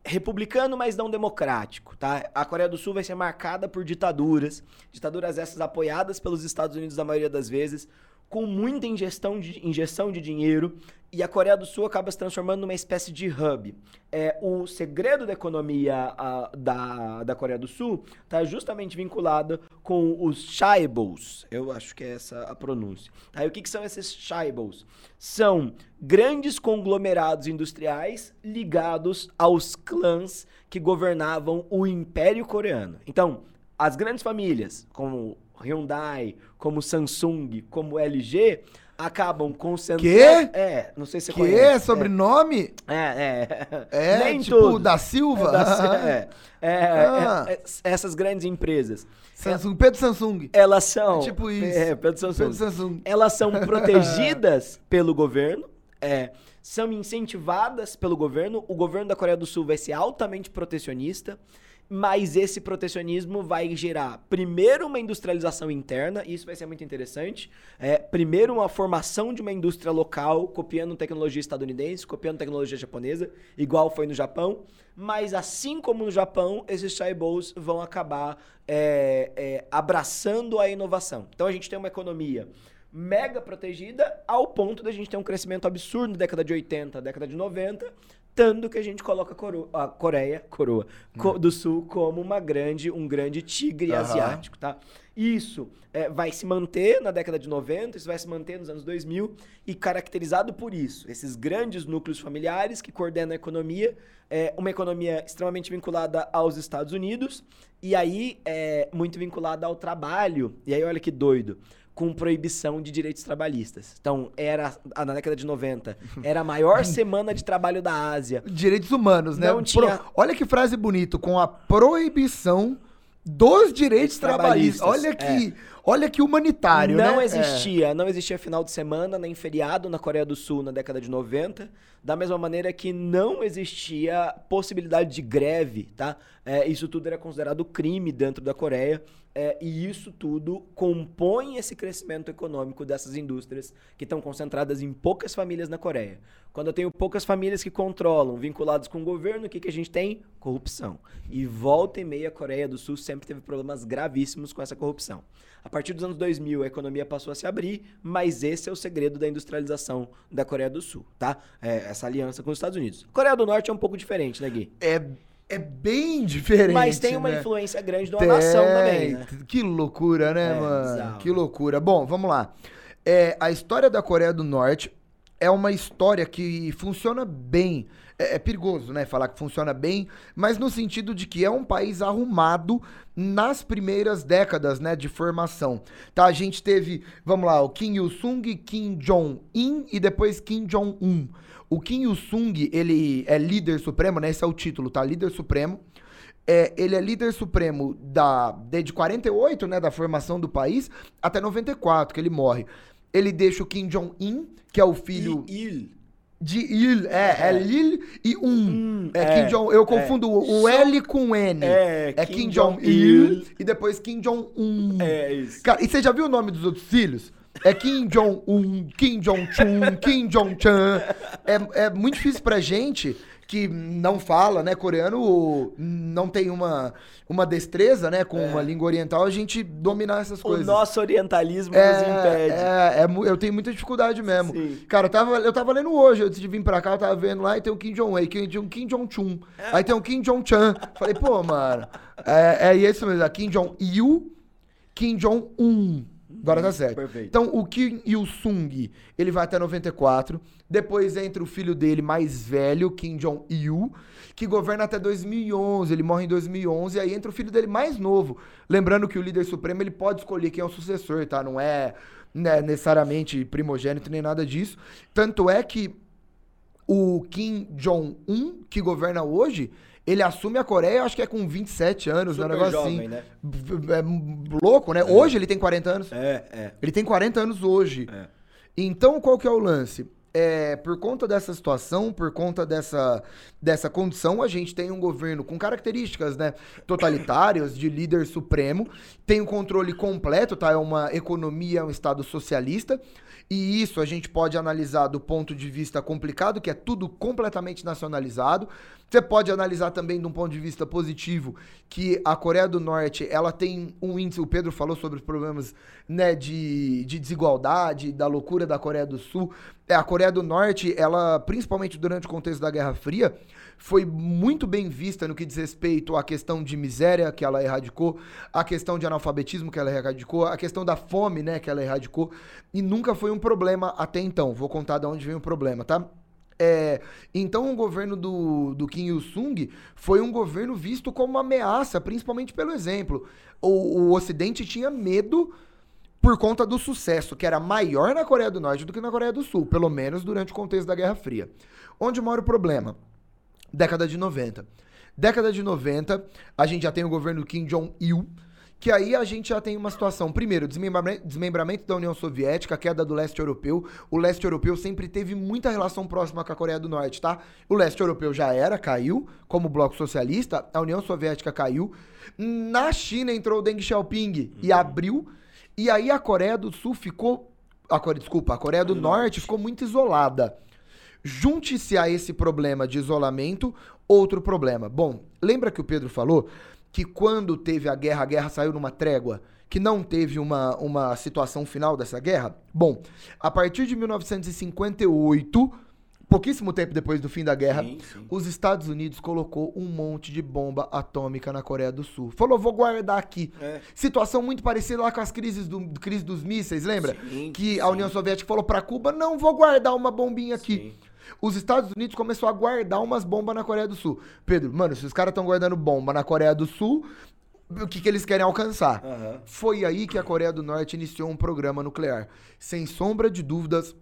republicano, mas não democrático, tá? A Coreia do Sul vai ser marcada por ditaduras, ditaduras essas apoiadas pelos Estados Unidos a maioria das vezes, com muita ingestão de, injeção de dinheiro e a Coreia do Sul acaba se transformando numa espécie de hub. É, o segredo da economia a, da, da Coreia do Sul está justamente vinculado com os chaebols. Eu acho que é essa a pronúncia. Tá? E o que, que são esses chaebols? São grandes conglomerados industriais ligados aos clãs que governavam o Império Coreano. Então, as grandes famílias, como Hyundai, como Samsung, como LG, acabam concentrando. Quê? É, não sei se você Que conhece. é? Sobrenome? É, é. É, Nem tipo da Silva? É, da- é, é, Ah. é, é, essas grandes empresas. Samsung, Pedro Samsung. Elas são. Tipo isso. É, Pedro Samsung. Pedro Samsung. Elas são protegidas pelo governo, é, são incentivadas pelo governo. O governo da Coreia do Sul vai ser altamente protecionista, mas esse protecionismo vai gerar, primeiro, uma industrialização interna, e isso vai ser muito interessante. É, primeiro, uma formação de uma indústria local, copiando tecnologia estadunidense, copiando tecnologia japonesa, igual foi no Japão. Mas, assim como no Japão, esses chaebols vão acabar é, é, abraçando a inovação. Então, a gente tem uma economia mega protegida ao ponto da gente ter um crescimento absurdo na década de 80, década de 90, tanto que a gente coloca a, coro- a Coreia, coroa, co- do Sul como uma grande, um grande tigre Aham. asiático, tá? Isso é, vai se manter na década de 90, isso vai se manter nos anos 2000 e caracterizado por isso, esses grandes núcleos familiares que coordenam a economia, é, uma economia extremamente vinculada aos Estados Unidos e aí é, muito vinculada ao trabalho. E aí olha que doido com proibição de direitos trabalhistas. Então, era na década de 90, era a maior semana de trabalho da Ásia. Direitos humanos, né? Não tinha- Olha que frase bonita, com a proibição dos direitos trabalhistas. Trabalhistas, Olha que, olha que humanitário, né? não É. existia, não existia final de semana nem feriado na Coreia do Sul na década de 90, da mesma maneira que não existia possibilidade de greve, tá? É, isso tudo era considerado crime dentro da Coreia. é, e isso tudo compõe esse crescimento econômico dessas indústrias que estão concentradas em poucas famílias na Coreia. Quando eu tenho poucas famílias que controlam, vinculados com o governo, o que, que a gente tem? Corrupção. E volta e meia, a Coreia do Sul sempre teve problemas gravíssimos com essa corrupção. A partir dos anos 2000, a economia passou a se abrir, mas esse é o segredo da industrialização da Coreia do Sul, tá? É, essa aliança com os Estados Unidos. A Coreia do Norte é um pouco diferente, né, Gui? É, é bem diferente. Mas tem uma né? influência grande de uma nação também, né? Tem. Que loucura, né, É, mano? bizarro. Que loucura. Bom, vamos lá. É, a história da Coreia do Norte é uma história que funciona bem. É, é perigoso, né, falar que funciona bem, mas no sentido de que é um país arrumado nas primeiras décadas, né, de formação. Tá, a gente teve, vamos lá, o Kim Il-sung, Kim Jong-un e depois Kim Jong-un. O Kim Il-sung, ele é líder supremo, né, esse é o título, tá? Líder supremo. É, ele é líder supremo da, desde 48, né, da formação do país, até 94, que ele morre. Ele deixa o Kim Jong-un, que é o filho E Il. de Il, é, é, É. Lil e Um. Hum, é, é, Kim Jong, eu confundo o Só- L com o N. É, É Kim Kim Jong-il. Jong-il e depois Kim Jong-un. É isso. Cara, e você já viu o nome dos outros filhos? É Kim Jong-un, Kim Jong-chun, Kim Jong-chan. É, é muito difícil pra gente que não fala, né, coreano, ou não tem uma, uma destreza, né, com uma língua oriental, a gente dominar essas O coisas. nosso orientalismo nos impede. É, é, eu tenho muita dificuldade mesmo. Sim. Cara, eu tava, eu tava lendo hoje, antes de vir pra cá, eu tava vendo lá e tem o Kim Jong-un, Kim, Jong- Kim Jong-chun. É. Aí tem o Kim Jong-chan. Falei, pô, mano, é, é isso mesmo, é Kim Jong-il, Kim Jong-un. Agora tá certo. Perfeito. Então, o Kim Il-sung, ele vai até 94. Depois entra o filho dele mais velho, Kim Jong-il, que governa até 2011. Ele morre em 2011. E aí entra o filho dele mais novo. Lembrando que o líder supremo, ele pode escolher quem é o sucessor, tá? Não é né, necessariamente primogênito nem nada disso. Tanto é que o Kim Jong-un, que governa hoje, ele assume a Coreia, acho que é com 27 anos, né? um Super negócio jovem, assim. né? É louco, né? Hoje ele tem 40 anos. É, é. Ele tem 40 anos hoje. É. Então, qual que é o lance? É, por conta dessa situação, por conta dessa, dessa condição, a gente tem um governo com características né, totalitárias de líder supremo, tem o controle completo, tá? É uma economia, é um Estado socialista, e isso a gente pode analisar do ponto de vista complicado, que é tudo completamente nacionalizado. Você pode analisar também de um ponto de vista positivo, que a Coreia do Norte, ela tem um índice, o Pedro falou sobre os problemas né, de, de desigualdade, da loucura da Coreia do Sul. É, a Coreia do Norte, ela, principalmente durante o contexto da Guerra Fria, foi muito bem vista no que diz respeito à questão de miséria que ela erradicou, a questão de analfabetismo que ela erradicou, a questão da fome, né, que ela erradicou, e nunca foi um problema até então. Vou contar de onde vem o problema, tá? É, então o governo do, do Kim Il-sung foi um governo visto como uma ameaça, principalmente pelo exemplo. O, o Ocidente tinha medo por conta do sucesso que era maior na Coreia do Norte do que na Coreia do Sul, pelo menos durante o contexto da Guerra Fria. Onde mora o problema? Década de 90. Década de 90, a gente já tem o governo Kim Jong-il, que aí a gente já tem uma situação, primeiro, desmembramento, desmembramento, da União Soviética, queda do leste europeu. O leste europeu sempre teve muita relação próxima com a Coreia do Norte, tá? O leste europeu já era, caiu, como bloco socialista, a União Soviética caiu. Na China entrou o Deng Xiaoping uhum. e abriu, e aí a Coreia do Sul ficou, a Coreia, desculpa, a Coreia do Norte ficou muito isolada. Junte-se a esse problema de isolamento, outro problema. Bom, lembra que o Pedro falou que quando teve a guerra, a guerra saiu numa trégua, que não teve uma, uma situação final dessa guerra? Bom, a partir de 1958, pouquíssimo tempo depois do fim da guerra, sim, sim. os Estados Unidos colocou um monte de bomba atômica na Coreia do Sul. Falou, vou guardar aqui. É. Situação muito parecida lá com as crises, do, crise dos mísseis, lembra? Sim, que a União Soviética falou para Cuba, não, vou guardar uma bombinha aqui. Os Estados Unidos começou a guardar umas bombas na Coreia do Sul. Pedro, mano, se os caras estão guardando bomba na Coreia do Sul, o que, que eles querem alcançar? Uhum. Foi aí que a Coreia do Norte iniciou um programa nuclear. Sem sombra de dúvidas,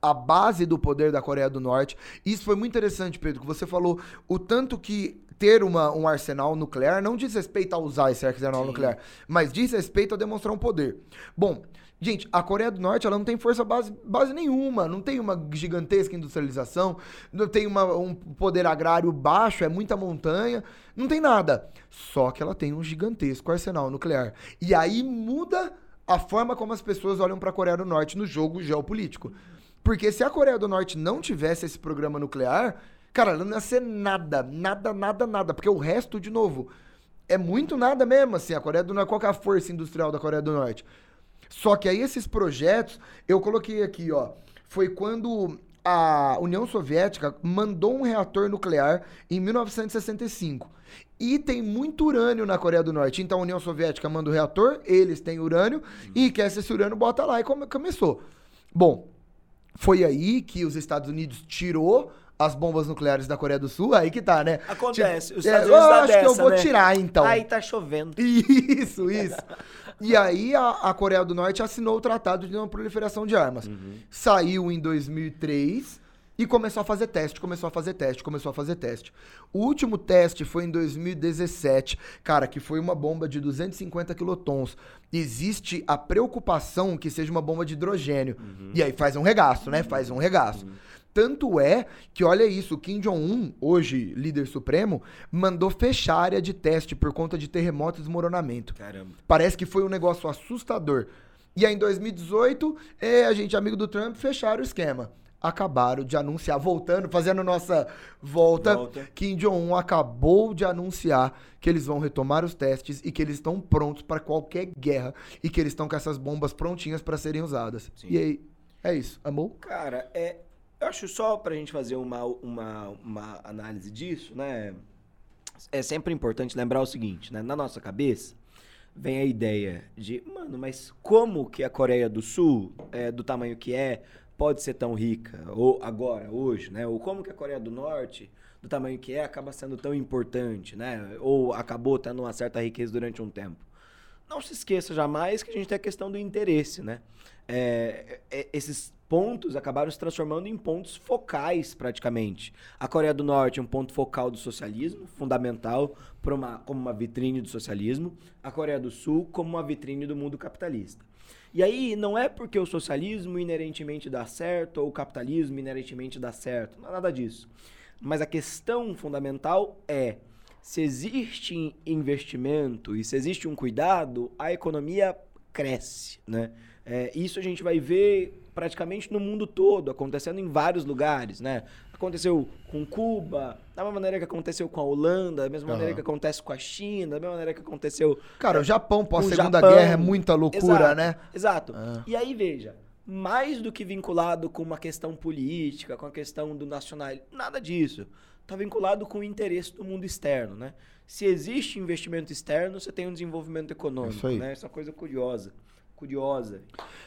a base do poder da Coreia do Norte. Isso foi muito interessante, Pedro, que você falou o tanto que ter uma, um arsenal nuclear não diz respeito a usar esse arsenal Sim. nuclear, mas diz respeito a demonstrar um poder. Bom, Gente, a Coreia do Norte ela não tem força base, base nenhuma, não tem uma gigantesca industrialização, não tem uma, um poder agrário baixo, é muita montanha, não tem nada. Só que ela tem um gigantesco arsenal nuclear. E aí muda a forma como as pessoas olham para a Coreia do Norte no jogo geopolítico. Porque se a Coreia do Norte não tivesse esse programa nuclear, cara, ela não ia ser nada, nada, nada, nada. Porque o resto, de novo, é muito nada mesmo, assim. A Coreia do Norte, qual é a força industrial da Coreia do Norte? Só que aí esses projetos, eu coloquei aqui, ó, foi quando a União Soviética mandou um reator nuclear em 1965. E tem muito urânio na Coreia do Norte. Então a União Soviética manda o reator, eles têm urânio, e quer esse urânio, bota lá e come, começou. Bom, foi aí que os Estados Unidos tirou as bombas nucleares da Coreia do Sul, aí que tá, né? Acontece. Os Estados é, Unidos eu acho dessa, que eu vou né? tirar, então. Aí tá chovendo. Isso, isso. E aí a, a, Coreia do Norte assinou o Tratado de Não Proliferação de Armas. Uhum. Saiu em 2003 e começou a fazer teste, começou a fazer teste, começou a fazer teste. O último teste foi em 2017, cara, que foi uma bomba de 250 quilotons. Existe a preocupação que seja uma bomba de hidrogênio. Uhum. E aí faz um regaço, né? Faz um regaço. Uhum. Tanto é que, olha isso, Kim Jong-un, hoje líder supremo, mandou fechar a área de teste por conta de terremoto e desmoronamento. Caramba. Parece que foi um negócio assustador. E aí, em 2018, é, a gente, amigo do Trump, fecharam o esquema. Acabaram de anunciar, voltando, fazendo nossa volta, volta. Kim Jong-un acabou de anunciar que eles vão retomar os testes e que eles estão prontos para qualquer guerra e que eles estão com essas bombas prontinhas para serem usadas. Sim. E aí, é isso. Amou? Cara, é, eu acho só para a gente fazer uma, uma, uma análise disso, né? É sempre importante lembrar o seguinte, né? Na nossa cabeça vem a ideia de, mano, mas como que a Coreia do Sul, é, do tamanho que é, pode ser tão rica? Ou agora, hoje, né? Ou como que a Coreia do Norte, do tamanho que é, acaba sendo tão importante, né? Ou acabou tendo uma certa riqueza durante um tempo. Não se esqueça jamais que a gente tem a questão do interesse, né? É, é, esses pontos acabaram se transformando em pontos focais, praticamente. A Coreia do Norte é um ponto focal do socialismo, fundamental uma, como uma vitrine do socialismo. A Coreia do Sul como uma vitrine do mundo capitalista. E aí, não é porque o socialismo inerentemente dá certo ou o capitalismo inerentemente dá certo. Não é nada disso. Mas a questão fundamental é se existe investimento e se existe um cuidado, a economia cresce, né? É, isso a gente vai ver praticamente no mundo todo, acontecendo em vários lugares, né? Aconteceu com Cuba, da mesma maneira que aconteceu com a Holanda, da mesma uhum. maneira que acontece com a China, da mesma maneira que aconteceu. Cara, o Japão pós-segunda guerra é muita loucura, exato, né? Exato. Uhum. E aí, veja, mais do que vinculado com uma questão política, com a questão do nacional, nada disso. Está vinculado com o interesse do mundo externo, né? Se existe investimento externo, você tem um desenvolvimento econômico, isso né? Essa é coisa curiosa curiosa.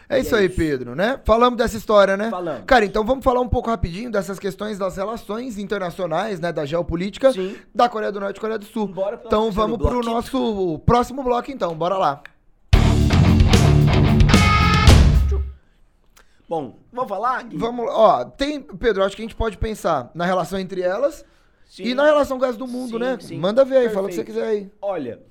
É isso é aí, isso. Pedro, né? Falamos dessa história, né? Falamos. Cara, então vamos falar um pouco rapidinho dessas questões das relações internacionais, né? Da geopolítica Sim. da Coreia do Norte e Coreia do Sul. Então vamos pro nosso próximo bloco, então. Bora lá. Bom, vamos falar? Vamos. Ó, tem, Pedro, acho que a gente pode pensar na relação entre elas Sim. e na relação com o resto do mundo, Sim, né? sim. Manda ver aí, fala o que você Perfeito. quiser aí. Olha,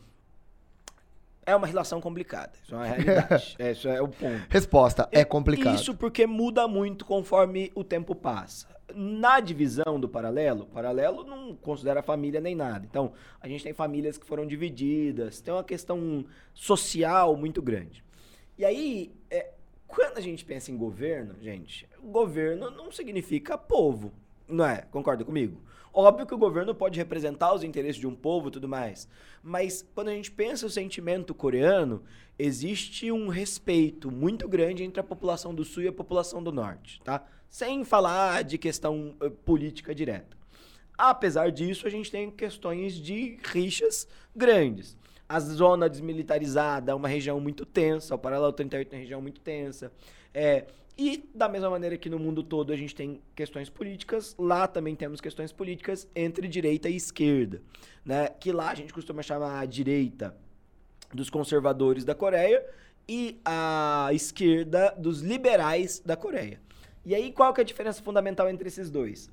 é uma relação complicada. Isso é uma realidade. É, isso é o ponto. Resposta, é complicado. Isso porque muda muito conforme o tempo passa. Na divisão do paralelo, paralelo não considera família nem nada. Então, a gente tem famílias que foram divididas, tem uma questão social muito grande. E aí, é, quando a gente pensa em governo, gente, governo não significa povo, não é? Concorda comigo? Óbvio que o governo pode representar os interesses de um povo e tudo mais, mas quando a gente pensa o sentimento coreano, existe um respeito muito grande entre a população do sul e a população do norte, tá? Sem falar de questão eh, política direta. Apesar disso, a gente tem questões de rixas grandes. A zona desmilitarizada é uma região muito tensa, o paralelo 38 é uma região muito tensa. É, e da mesma maneira que no mundo todo a gente tem questões políticas, lá também temos questões políticas entre direita e esquerda. Né? Que lá a gente costuma chamar a direita dos conservadores da Coreia e a esquerda dos liberais da Coreia. E aí qual que é a diferença fundamental entre esses dois?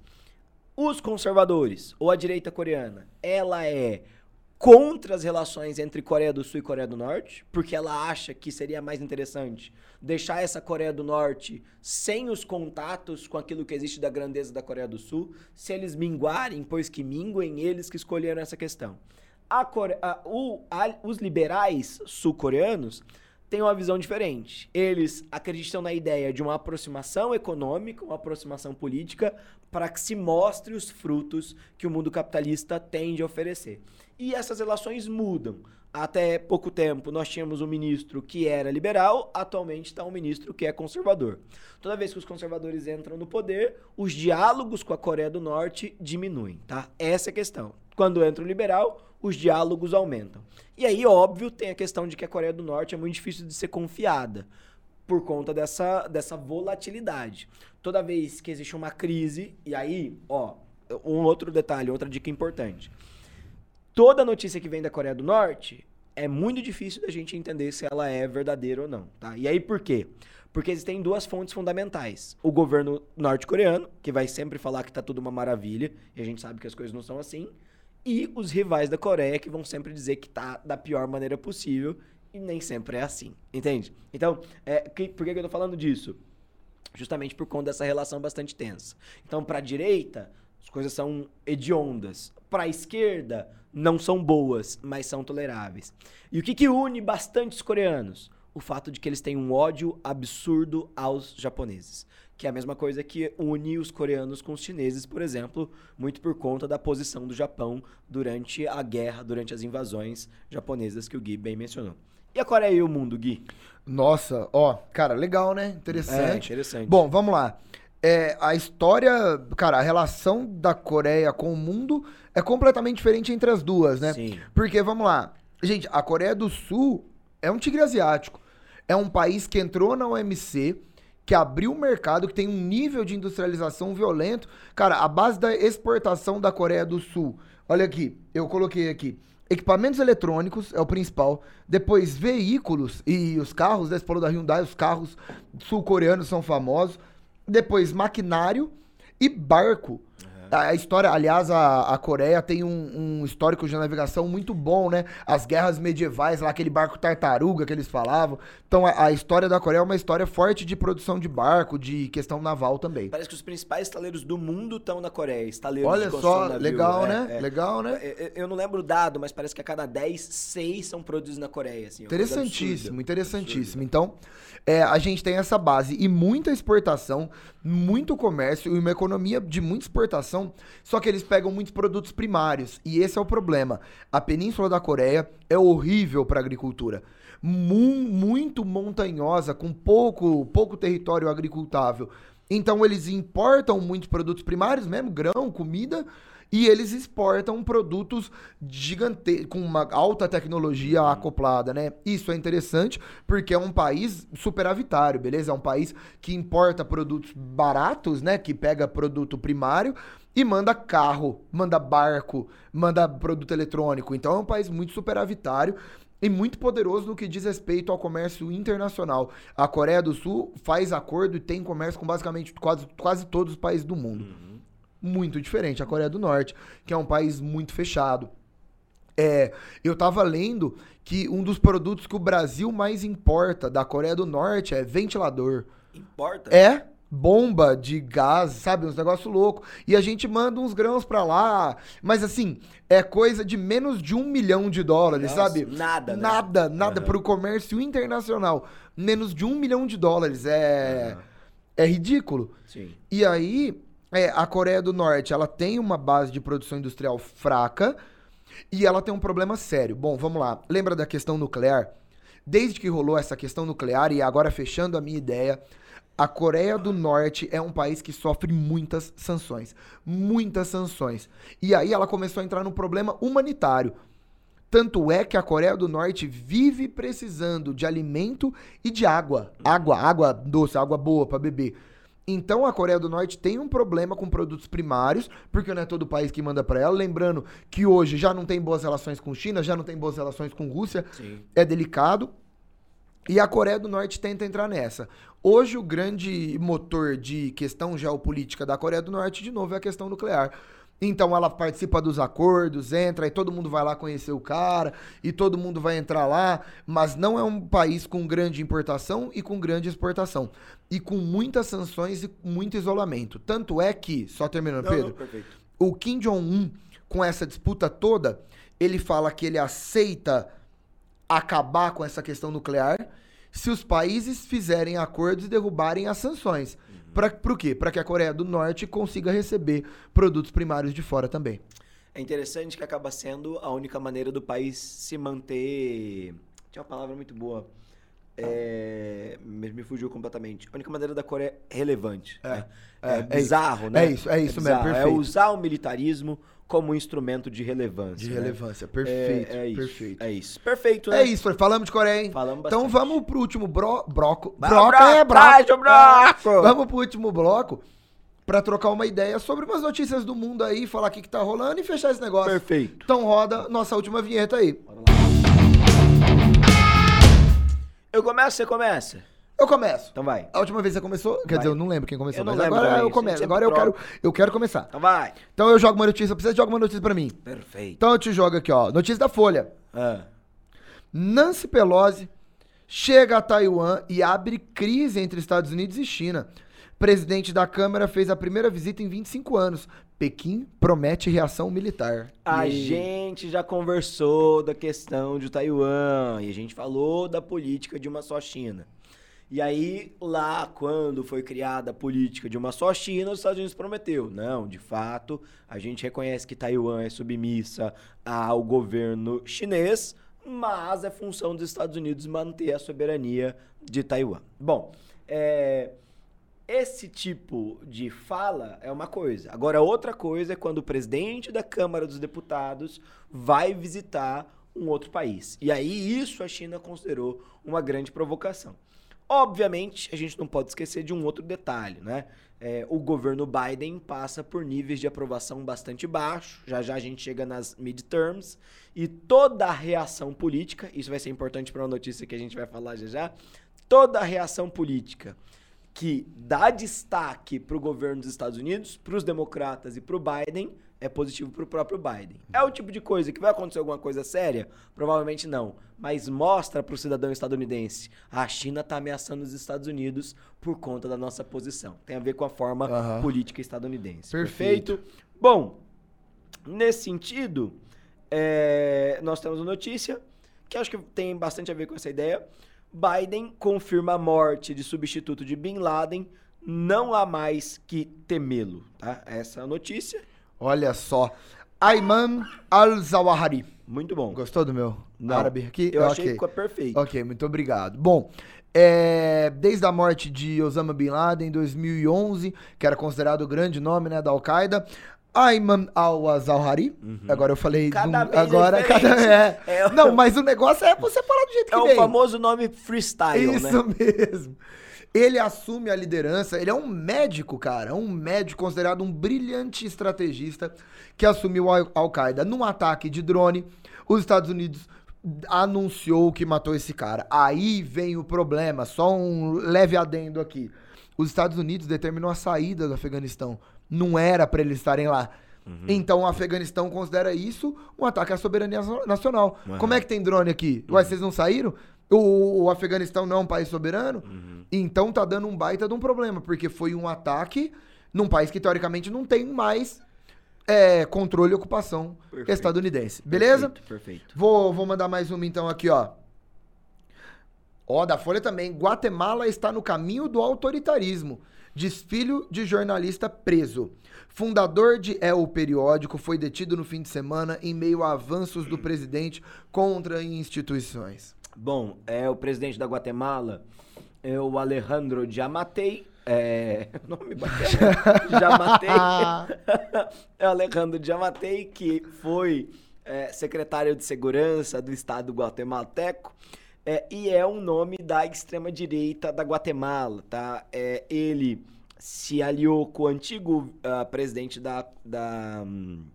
Os conservadores, ou a direita coreana, ela é contra as relações entre Coreia do Sul e Coreia do Norte, porque ela acha que seria mais interessante deixar essa Coreia do Norte sem os contatos com aquilo que existe da grandeza da Coreia do Sul, se eles minguarem, pois que minguem, eles que escolheram essa questão. A Core- a- o- a- os liberais sul-coreanos têm uma visão diferente. Eles acreditam na ideia de uma aproximação econômica, uma aproximação política, para que se mostre os frutos que o mundo capitalista tende a oferecer. E essas relações mudam. Até pouco tempo nós tínhamos um ministro que era liberal, atualmente está um ministro que é conservador. Toda vez que os conservadores entram no poder, os diálogos com a Coreia do Norte diminuem, tá? Essa é a questão. Quando entra o liberal, os diálogos aumentam. E aí, óbvio, tem a questão de que a Coreia do Norte é muito difícil de ser confiada por conta dessa, dessa volatilidade. Toda vez que existe uma crise, e aí, ó, um outro detalhe, outra dica importante. Toda notícia que vem da Coreia do Norte é muito difícil da gente entender se ela é verdadeira ou não, tá? E aí por quê? Porque existem duas fontes fundamentais. O governo norte-coreano, que vai sempre falar que tá tudo uma maravilha, e a gente sabe que as coisas não são assim, e os rivais da Coreia, que vão sempre dizer que tá da pior maneira possível, e nem sempre é assim, entende? Então, é, que- por que, eu tô falando disso? Justamente por conta dessa relação bastante tensa. Então, para a direita, as coisas são hediondas. Para a esquerda, não são boas, mas são toleráveis. E o que, que une bastante os coreanos? O fato de que eles têm um ódio absurdo aos japoneses. Que é a mesma coisa que une os coreanos com os chineses, por exemplo, muito por conta da posição do Japão durante a guerra, durante as invasões japonesas que o Gui bem mencionou. E a Coreia e o mundo, Gui? Nossa, ó, cara, legal, né? Interessante. É, interessante. Bom, vamos lá. É, a história, cara, a relação da Coreia com o mundo é completamente diferente entre as duas, né? Sim. Porque, vamos lá, gente, a Coreia do Sul é um tigre asiático. É um país que entrou na OMC, que abriu o mercado, que tem um nível de industrialização violento. Cara, a base da exportação da Coreia do Sul. Olha aqui, eu coloquei aqui. Equipamentos eletrônicos é o principal. Depois, veículos e os carros, né? Você falou da Hyundai, os carros sul-coreanos são famosos. Depois, maquinário e barco. A a história, aliás, a, a Coreia tem um, um histórico de navegação muito bom, né? As guerras medievais, lá aquele barco tartaruga que eles falavam. Então, a, a história da Coreia é uma história forte de produção de barco, de questão naval também. Parece que os principais estaleiros do mundo estão na Coreia. Estaleiros Olha só, navio. legal, É, né? é. Legal, né? É, Eu não lembro o dado, mas parece que a cada 10, 6 são produzidos na Coreia. Assim, é Interessantíssimo, interessantíssimo. Então, é, a gente tem essa base e muita exportação, muito comércio e uma economia de muita exportação, só que eles pegam muitos produtos primários. E esse é o problema. A Península da Coreia é horrível para agricultura. Mu- muito montanhosa, com pouco, pouco território agricultável. Então eles importam muitos produtos primários mesmo, grão, comida, e eles exportam produtos gigante com uma alta tecnologia acoplada, né? Isso é interessante porque é um país superavitário, beleza? É um país que importa produtos baratos, né? Que pega produto primário e manda carro, manda barco, manda produto eletrônico. Então é um país muito superavitário. e muito poderoso no que diz respeito ao comércio internacional. A Coreia do Sul faz acordo e tem comércio com basicamente quase, quase todos os países do mundo. Uhum. Muito diferente a Coreia do Norte, que é um país muito fechado. É, eu tava lendo que um dos produtos que o Brasil mais importa da Coreia do Norte é ventilador. Importa? É bomba de gás, sabe? Uns negócios loucos. E a gente manda uns grãos pra lá. Mas assim, é coisa de menos de um milhão de dólares, Nossa, sabe? Nada, né? Nada, nada Aham. pro comércio internacional. Menos de um milhão de dólares. É, Aham. é ridículo. Sim. E aí, é, a Coreia do Norte, ela tem uma base de produção industrial fraca e ela tem um problema sério. Bom, vamos lá. Lembra da questão nuclear? Desde que rolou essa questão nuclear, e agora fechando a minha ideia, a Coreia do Norte é um país que sofre muitas sanções. Muitas sanções. E aí ela começou a entrar num problema humanitário. Tanto é que a Coreia do Norte vive precisando de alimento e de água. Água, água doce, água boa pra beber. Então a Coreia do Norte tem um problema com produtos primários, porque não é todo país que manda pra ela. Lembrando que hoje já não tem boas relações com China, já não tem boas relações com Rússia, Sim. é delicado. E a Coreia do Norte tenta entrar nessa. Hoje, o grande motor de questão geopolítica da Coreia do Norte, de novo, é a questão nuclear. Então ela participa dos acordos, entra e todo mundo vai lá conhecer o cara e todo mundo vai entrar lá, mas não é um país com grande importação e com grande exportação e com muitas sanções e muito isolamento. Tanto é que, só terminando, Não, Pedro, não, o Kim Jong-un, com essa disputa toda, ele fala que ele aceita acabar com essa questão nuclear se os países fizerem acordos e derrubarem as sanções. Pra, pro quê? Para que a Coreia do Norte consiga receber produtos primários de fora também. É interessante que acaba sendo a única maneira do país se manter. Tinha uma palavra muito boa. É... Me, me fugiu completamente. A única maneira da Coreia é relevante. É, né? é, É, é bizarro, né? É isso, é isso mesmo, bizarro. É perfeito. usar o militarismo como um instrumento de relevância. De né? relevância, perfeito, É, é isso. perfeito. É isso. Perfeito, né? É isso, falamos de Coreia, hein? Falamos Então bastante. vamos pro último bro, broco. Broco é broco. broco! Vamos pro último bloco pra trocar uma ideia sobre umas notícias do mundo aí, falar o que, que tá rolando e fechar esse negócio. Perfeito. Então roda nossa última vinheta aí. Bora lá. Eu começo, você começa? Eu começo. Então vai. A última vez você começou, quer Vai. dizer, eu não lembro quem começou, Eu mas agora também, eu começo. sempre Agora eu quero, eu quero começar. Então vai. Então eu jogo uma notícia, eu preciso de alguma notícia pra mim. Perfeito. Então eu te jogo aqui, ó. Notícia da Folha. Ah. Nancy Pelosi chega a Taiwan e abre crise entre Estados Unidos e China. Presidente da Câmara fez a primeira visita em 25 anos. Pequim promete reação militar. A E gente já conversou da questão de Taiwan e a gente falou da política de uma só China. E aí, lá, quando foi criada a política de uma só China, os Estados Unidos prometeu. Não, de fato, a gente reconhece que Taiwan é submissa ao governo chinês, mas é função dos Estados Unidos manter a soberania de Taiwan. Bom, é, esse tipo de fala é uma coisa. Agora, outra coisa é quando o presidente da Câmara dos Deputados vai visitar um outro país. E aí, isso a China considerou uma grande provocação. Obviamente, a gente não pode esquecer de um outro detalhe, né? É, o governo Biden passa por níveis de aprovação bastante baixos. Já já a gente chega nas midterms. E toda a reação política, isso vai ser importante para uma notícia que a gente vai falar já já. Toda a reação política que dá destaque para o governo dos Estados Unidos, para os democratas e para o Biden, é positivo para o próprio Biden. É o tipo de coisa que vai acontecer alguma coisa séria? Provavelmente não. Mas mostra para o cidadão estadunidense: a China está ameaçando os Estados Unidos por conta da nossa posição. Tem a ver com a forma política estadunidense. Perfeito. Bom, nesse sentido, é, nós temos uma notícia que acho que tem bastante a ver com essa ideia. Biden confirma a morte de substituto de Bin Laden. Não há mais que temê-lo, tá? Essa é a notícia. Olha só. Ayman al-Zawahiri. Muito bom. Gostou do meu Não, árabe aqui? Eu achei Ok. que ficou perfeito. Ok, muito obrigado. Bom, é, desde a morte de Osama Bin Laden em 2011, que era considerado o grande nome né, da Al-Qaeda, Ayman al-Zawahiri, agora eu falei... Uhum. Cada um- é agora diferente. cada, é. É Não, mas o negócio é você falar do jeito que É o vem. famoso nome freestyle, né? Isso mesmo. Ele assume a liderança, ele é um médico, cara, um médico considerado um brilhante estrategista que assumiu a Al-Qaeda num ataque de drone. Os Estados Unidos anunciou que matou esse cara. Aí vem o problema, só um leve adendo aqui. Os Estados Unidos determinou a saída do Afeganistão. Não era para eles estarem lá. Uhum. Então o Afeganistão considera isso um ataque à soberania nacional. Uhum. Como é que tem drone aqui? Uhum. Ué, vocês não saíram? O, o, Afeganistão não é um país soberano? Uhum. Então tá dando um baita de um problema, porque foi um ataque num país que teoricamente não tem mais é, controle e ocupação perfeito. estadunidense. Beleza? Perfeito, perfeito. Vou, vou mandar mais uma então aqui, ó. Ó, da Folha também. Guatemala está no caminho do autoritarismo. Desfilho de jornalista preso. Fundador de El Periódico foi detido no fim de semana em meio a avanços do presidente contra instituições. Bom, é o presidente da Guatemala, é o Alejandro Diamatei, é, nome bacana. Jamatei. é o Alejandro Jamatei, que foi é, secretário de segurança do estado guatemalteco. É, e é um nome da extrema-direita da Guatemala, tá? É, ele se aliou com o antigo uh, presidente da, da, um,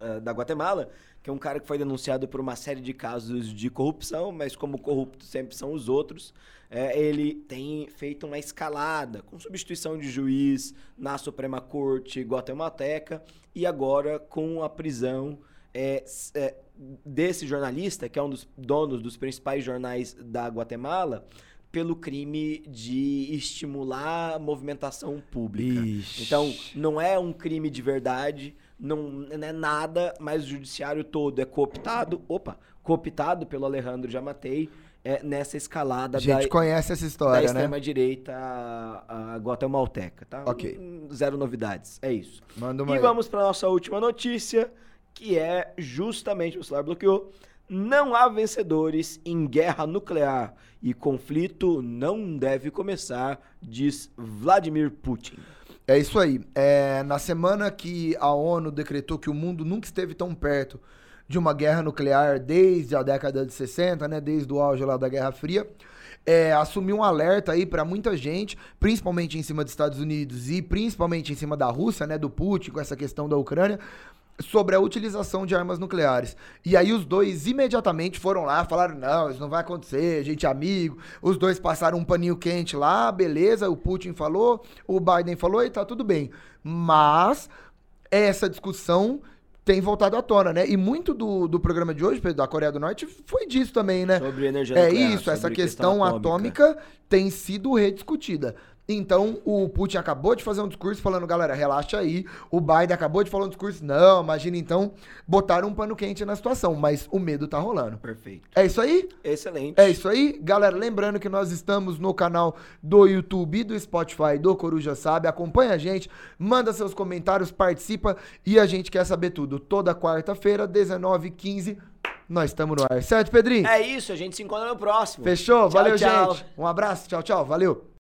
uh, da Guatemala, que é um cara que foi denunciado por uma série de casos de corrupção, mas como corruptos sempre são os outros, é, ele tem feito uma escalada com substituição de juiz na Suprema Corte guatemalteca e agora com a prisão é, é, desse jornalista, que é um dos donos dos principais jornais da Guatemala, pelo crime de estimular movimentação pública. Ixi. Então, não é um crime de verdade, não, não é nada, mas o judiciário todo é cooptado, opa, cooptado pelo Alejandro Jamatei é, nessa escalada a gente da, conhece essa história, da né? extrema-direita a, a guatemalteca, tá? Ok. Zero novidades, é isso. Manda uma e aí. vamos para nossa última notícia, que é justamente, o celular bloqueou, não há vencedores em guerra nuclear e conflito não deve começar, diz Vladimir Putin. É isso aí. É, na semana que a ONU decretou que o mundo nunca esteve tão perto de uma guerra nuclear desde a década de 60, né, desde o auge lá da Guerra Fria, é, assumiu um alerta aí para muita gente, principalmente em cima dos Estados Unidos e principalmente em cima da Rússia, né, do Putin com essa questão da Ucrânia, sobre a utilização de armas nucleares. E aí os dois imediatamente foram lá, falaram: "Não, isso não vai acontecer, a gente é amigo". Os dois passaram um paninho quente lá, beleza, o Putin falou, o Biden falou e tá tudo bem. Mas essa discussão tem voltado à tona, né? E muito do, do programa de hoje, da Coreia do Norte, foi disso também, né? Sobre energia É nuclear, isso, essa questão, questão atômica. atômica tem sido rediscutida. Então, o Putin acabou de fazer um discurso falando, galera, relaxa aí. O Biden acabou de falar um discurso, não, imagina então, botaram um pano quente na situação, mas o medo tá rolando. Perfeito. É isso aí? Excelente. É isso aí. Galera, lembrando que nós estamos no canal do YouTube e do Spotify do Coruja Sabe. Acompanha a gente, manda seus comentários, participa e a gente quer saber tudo. Toda quarta-feira, 19h15, nós estamos no ar. Certo, Pedrinho? É isso, a gente se encontra no próximo. Fechou? Tchau, Valeu, tchau. gente. Um abraço, tchau, tchau. Valeu.